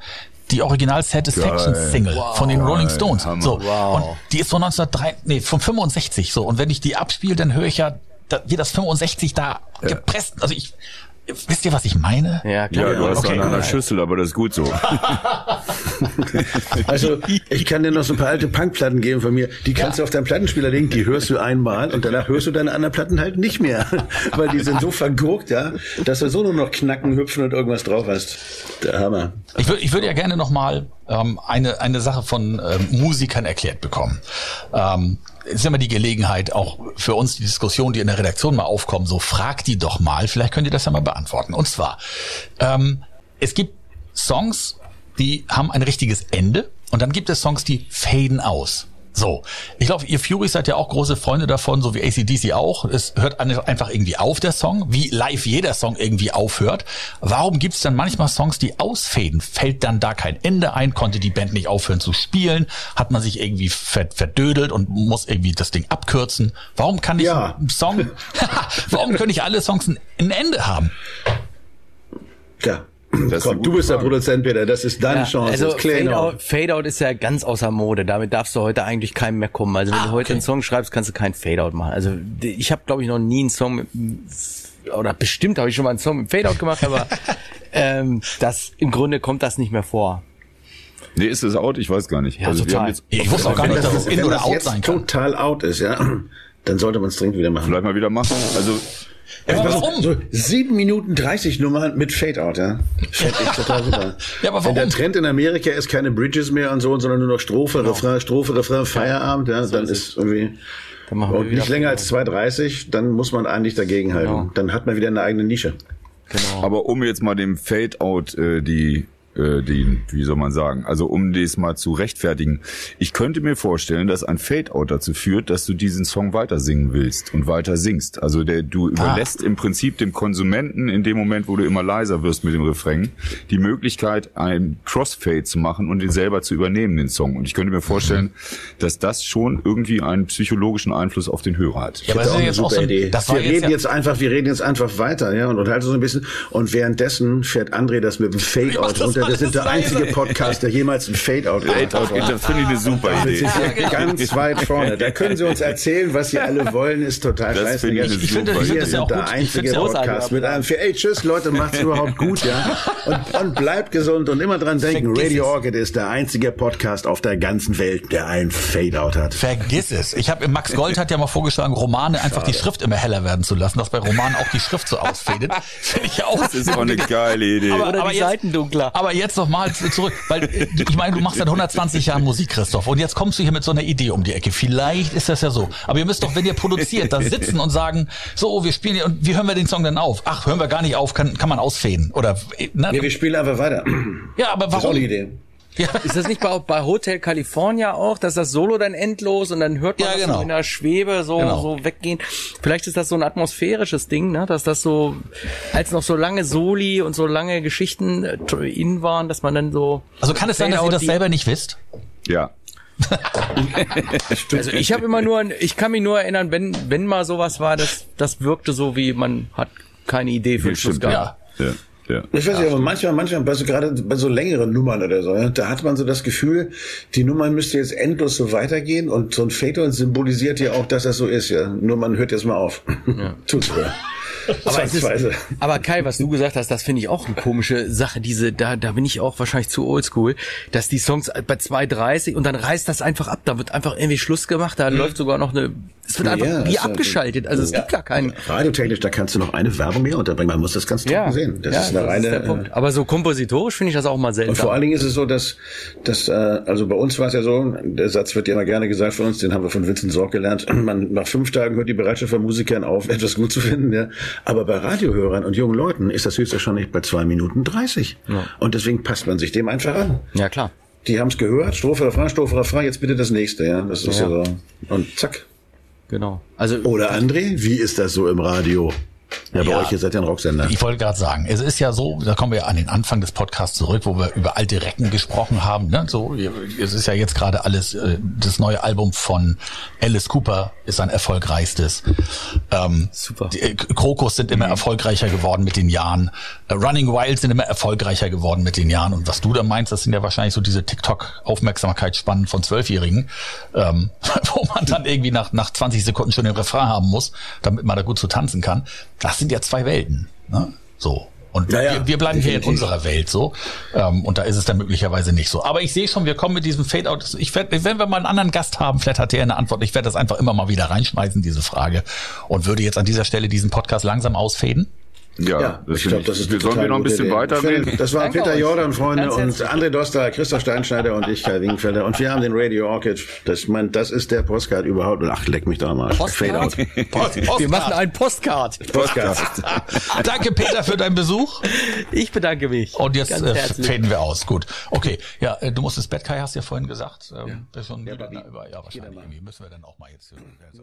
die Original Satisfaction Geil. Single wow. von den Rolling Stones. Hammer. So wow. und die ist von 1903, nee, von 65 so und wenn ich die abspiele, dann höre ich ja da, wie das 65 da ja. gepresst. Also ich Wisst ihr, was ich meine? Ja, klar. Ja, du hast okay. eine Schüssel, aber das ist gut so. also, ich kann dir noch so ein paar alte Punkplatten geben von mir. Die kannst ja. du auf deinen Plattenspieler legen, die hörst du einmal und danach hörst du deine anderen Platten halt nicht mehr. Weil die sind so vergurkt, ja, dass du so nur noch knacken, hüpfen und irgendwas drauf hast. Der Hammer. Ich würde ich würde ja gerne noch mal ähm, eine, eine Sache von ähm, Musikern erklärt bekommen. Ähm, ist immer die Gelegenheit, auch für uns die Diskussion, die in der Redaktion mal aufkommen, so fragt die doch mal, vielleicht könnt ihr das ja mal beantworten. Und zwar, ähm, es gibt Songs, die haben ein richtiges Ende und dann gibt es Songs, die faden aus. So, ich glaube, ihr Fury seid ja auch große Freunde davon, so wie ACDC auch. Es hört einfach irgendwie auf, der Song, wie live jeder Song irgendwie aufhört. Warum gibt's dann manchmal Songs, die ausfäden? Fällt dann da kein Ende ein? Konnte die Band nicht aufhören zu spielen? Hat man sich irgendwie verdödelt und muss irgendwie das Ding abkürzen? Warum kann ich ja. einen Song, warum können nicht alle Songs ein Ende haben? Ja, Komm, du bist Frage. der Produzent, Peter, das ist deine ja, Chance. Also Fade-Out Fade ist ja ganz außer Mode. Damit darfst du heute eigentlich keinem mehr kommen. Also wenn ah, du heute okay. einen Song schreibst, kannst du keinen Fade-Out machen. Also ich habe, glaube ich, noch nie einen Song mit, oder bestimmt habe ich schon mal einen Song mit Fade-Out gemacht, aber ähm, das im Grunde kommt das nicht mehr vor. Nee, ist es out? Ich weiß gar nicht. Ja, also total. Jetzt, ich wusste auch gar nicht, dass es in oder out sein kann. total out ist, ja dann sollte man es dringend wieder machen. Vielleicht mal wieder machen. Also Ja, aber Also, warum? So sieben Minuten 30 Nummern mit Fade-Out, ja. Fände ich total super. Ja, aber Wenn der warum? Trend in Amerika ist keine Bridges mehr und so, sondern nur noch Strophe, Genau. Refrain, Strophe, Refrain, Feierabend, ja, dann ist irgendwie Dann machen wir und nicht länger als 2,30, dann muss man eigentlich dagegenhalten. Genau. Dann hat man wieder eine eigene Nische. Genau. Aber um jetzt mal dem Fade-Out äh, die äh, die, wie soll man sagen, also um das mal zu rechtfertigen, ich könnte mir vorstellen, dass ein Fade-Out dazu führt, dass du diesen Song weiter singen willst und weiter singst. Also der, du überlässt im Prinzip dem Konsumenten in dem Moment, wo du immer leiser wirst mit dem Refrain, die Möglichkeit, ein Crossfade zu machen und den selber zu übernehmen, den Song. Und ich könnte mir vorstellen, dass das schon irgendwie einen psychologischen Einfluss auf den Hörer hat. Ja, aber das ist jetzt auch so, ein- das wir jetzt reden ja, jetzt einfach, wir reden jetzt einfach weiter, ja, und unterhalten so ein bisschen. Und währenddessen fährt André das mit dem Fade-Out das runter. Wir sind der einzige Podcast, der jemals ein Fade-Out gemacht hat. Das finde ich eine super Idee. sind hier ganz weit vorne. Da können Sie uns erzählen, was Sie alle wollen, ist total Das finde ich Ich finde- ich finde Wir das ja sind auch der einzige ja Podcast mit einem für, ey, tschüss Leute, macht's überhaupt gut, ja. Und, und bleibt gesund und immer dran denken, Vergiss Radio es. Orchid ist der einzige Podcast auf der ganzen Welt, der ein Fade-Out hat. Vergiss es. Ich habe Max Gold hat ja mal vorgeschlagen, Romane einfach die Schrift immer heller werden zu lassen, dass bei Romanen auch die Schrift so ausfädet. Finde ich auch. Das ist auch eine geile Idee. Aber- Oder die jetzt- Seiten dunkler. Aber jetzt noch mal zu- zurück, weil ich meine, du machst seit 120 Jahren Musik, Christoph, und jetzt kommst du hier mit so einer Idee um die Ecke. Vielleicht ist das ja so. Aber ihr müsst doch, wenn ihr produziert, da sitzen und sagen, so, wir spielen hier und wie hören wir den Song denn auf? Ach, hören wir gar nicht auf, kann, kann man ausfäden. Oder äh, ne? Nee, wir spielen einfach weiter. ja, aber Das ist auch warum? eine Idee. Ja. Ist das nicht bei, bei Hotel California auch, dass das Solo dann endlos und dann hört man Ja, das genau. so in der Schwebe so, Genau. so weggehen? Vielleicht ist das so ein atmosphärisches Ding, ne? dass das so, als noch so lange Soli und so lange Geschichten äh, in waren, dass man dann so... Also kann es sein, dass ihr das selber nicht wisst? Ja. Also ich habe immer nur, ich kann mich nur erinnern, wenn, wenn mal sowas war, das, das wirkte so wie, man hat keine Idee für den Schluss gehabt. ja. ja. Ja. Ich weiß nicht, aber manchmal, manchmal, bei so, gerade bei so längeren Nummern oder so, ja, da hat man so das Gefühl, die Nummer müsste jetzt endlos so weitergehen und so ein Fatal symbolisiert ja auch, dass das so ist, ja. Nur man hört jetzt mal auf. Tut's wohl. Aber, ist, aber Kai, was du gesagt hast, das finde ich auch eine komische Sache. Diese, da, da bin ich auch wahrscheinlich zu oldschool, dass die Songs bei 2,30 und dann reißt das einfach ab. Da wird einfach irgendwie Schluss gemacht. Da läuft sogar noch eine, es wird einfach Ja, wie ist ja- abgeschaltet. Also es gibt gar keinen. Radiotechnisch, da kannst du noch eine Werbung mehr unterbringen. Man muss das ganz trocken sehen. Das ja, ist eine reine. der Punkt. Aber so kompositorisch finde ich das auch mal Und seltsam. vor allen Dingen ist es so, dass, dass äh, also bei uns war es ja so, der Satz wird ja immer gerne gesagt von uns, den haben wir von Vincent Sorg gelernt, man, nach fünf Tagen hört die Bereitschaft von Musikern auf, etwas gut zu finden. Ja. Aber bei Radiohörern und jungen Leuten ist das höchstwahrscheinlich bei zwei Minuten dreißig. Und deswegen passt man sich dem einfach an. ja, klar. Die haben es gehört, Strophe, Refrain, Strophe, Refrain, jetzt bitte das nächste. Ja, Das ist Ja. so. Und zack. Genau. Also Oder André, wie ist das so im Radio? Ja, bei Ja. euch, ihr seid ja ein Rocksender. Ich wollte gerade sagen, es ist ja so, da kommen wir an den Anfang des Podcasts zurück, wo wir über alte Recken gesprochen haben. Ne? So, es ist ja jetzt gerade alles, äh, das neue Album von Alice Cooper ist sein erfolgreichstes. Ähm, Super. Die, äh, Krokus sind immer erfolgreicher geworden mit den Jahren. Äh, Running Wild sind immer erfolgreicher geworden mit den Jahren. Und was du da meinst, das sind ja wahrscheinlich so diese TikTok-Aufmerksamkeitsspannen von Zwölfjährigen, ähm, wo man dann irgendwie nach, nach 20 Sekunden schon den Refrain haben muss, damit man da gut zu tanzen kann. Das sind ja zwei Welten. Ne? So. Und Ja, ja, wir, wir bleiben hier in definitiv. unserer Welt so. Ähm, und da ist es dann möglicherweise nicht so. Aber ich sehe schon, wir kommen mit diesem Fade-out. Ich werd, wenn wir mal einen anderen Gast haben, vielleicht hat der eine Antwort. Ich werde das einfach immer mal wieder reinschmeißen, diese Frage. Und würde jetzt an dieser Stelle diesen Podcast langsam ausfäden. Ja, Ja, das ich glaube, das ist Wir sollen wir noch ein bisschen Idee. weiterreden. Das war Danke Peter euch. Jordan, Freunde, und. André Doster, Christoph Steinschneider und ich, Kai Wingenfelder. Und wir haben den Radio Orchid. Das, mein, das ist der Postcard überhaupt. Und ach, leck mich doch mal. Fade out. Post, Postcard. wir machen ein Postcard. Postcard. Danke, Peter, für deinen Besuch. Ich bedanke mich. Und jetzt äh, faden wir aus. Gut. Okay. Ja, äh, du musst ins Bett, Kai, hast du ja vorhin gesagt. Ähm, ja. Schon wieder, na, über, ja, wahrscheinlich. Irgendwie müssen wir dann auch mal jetzt. äh, so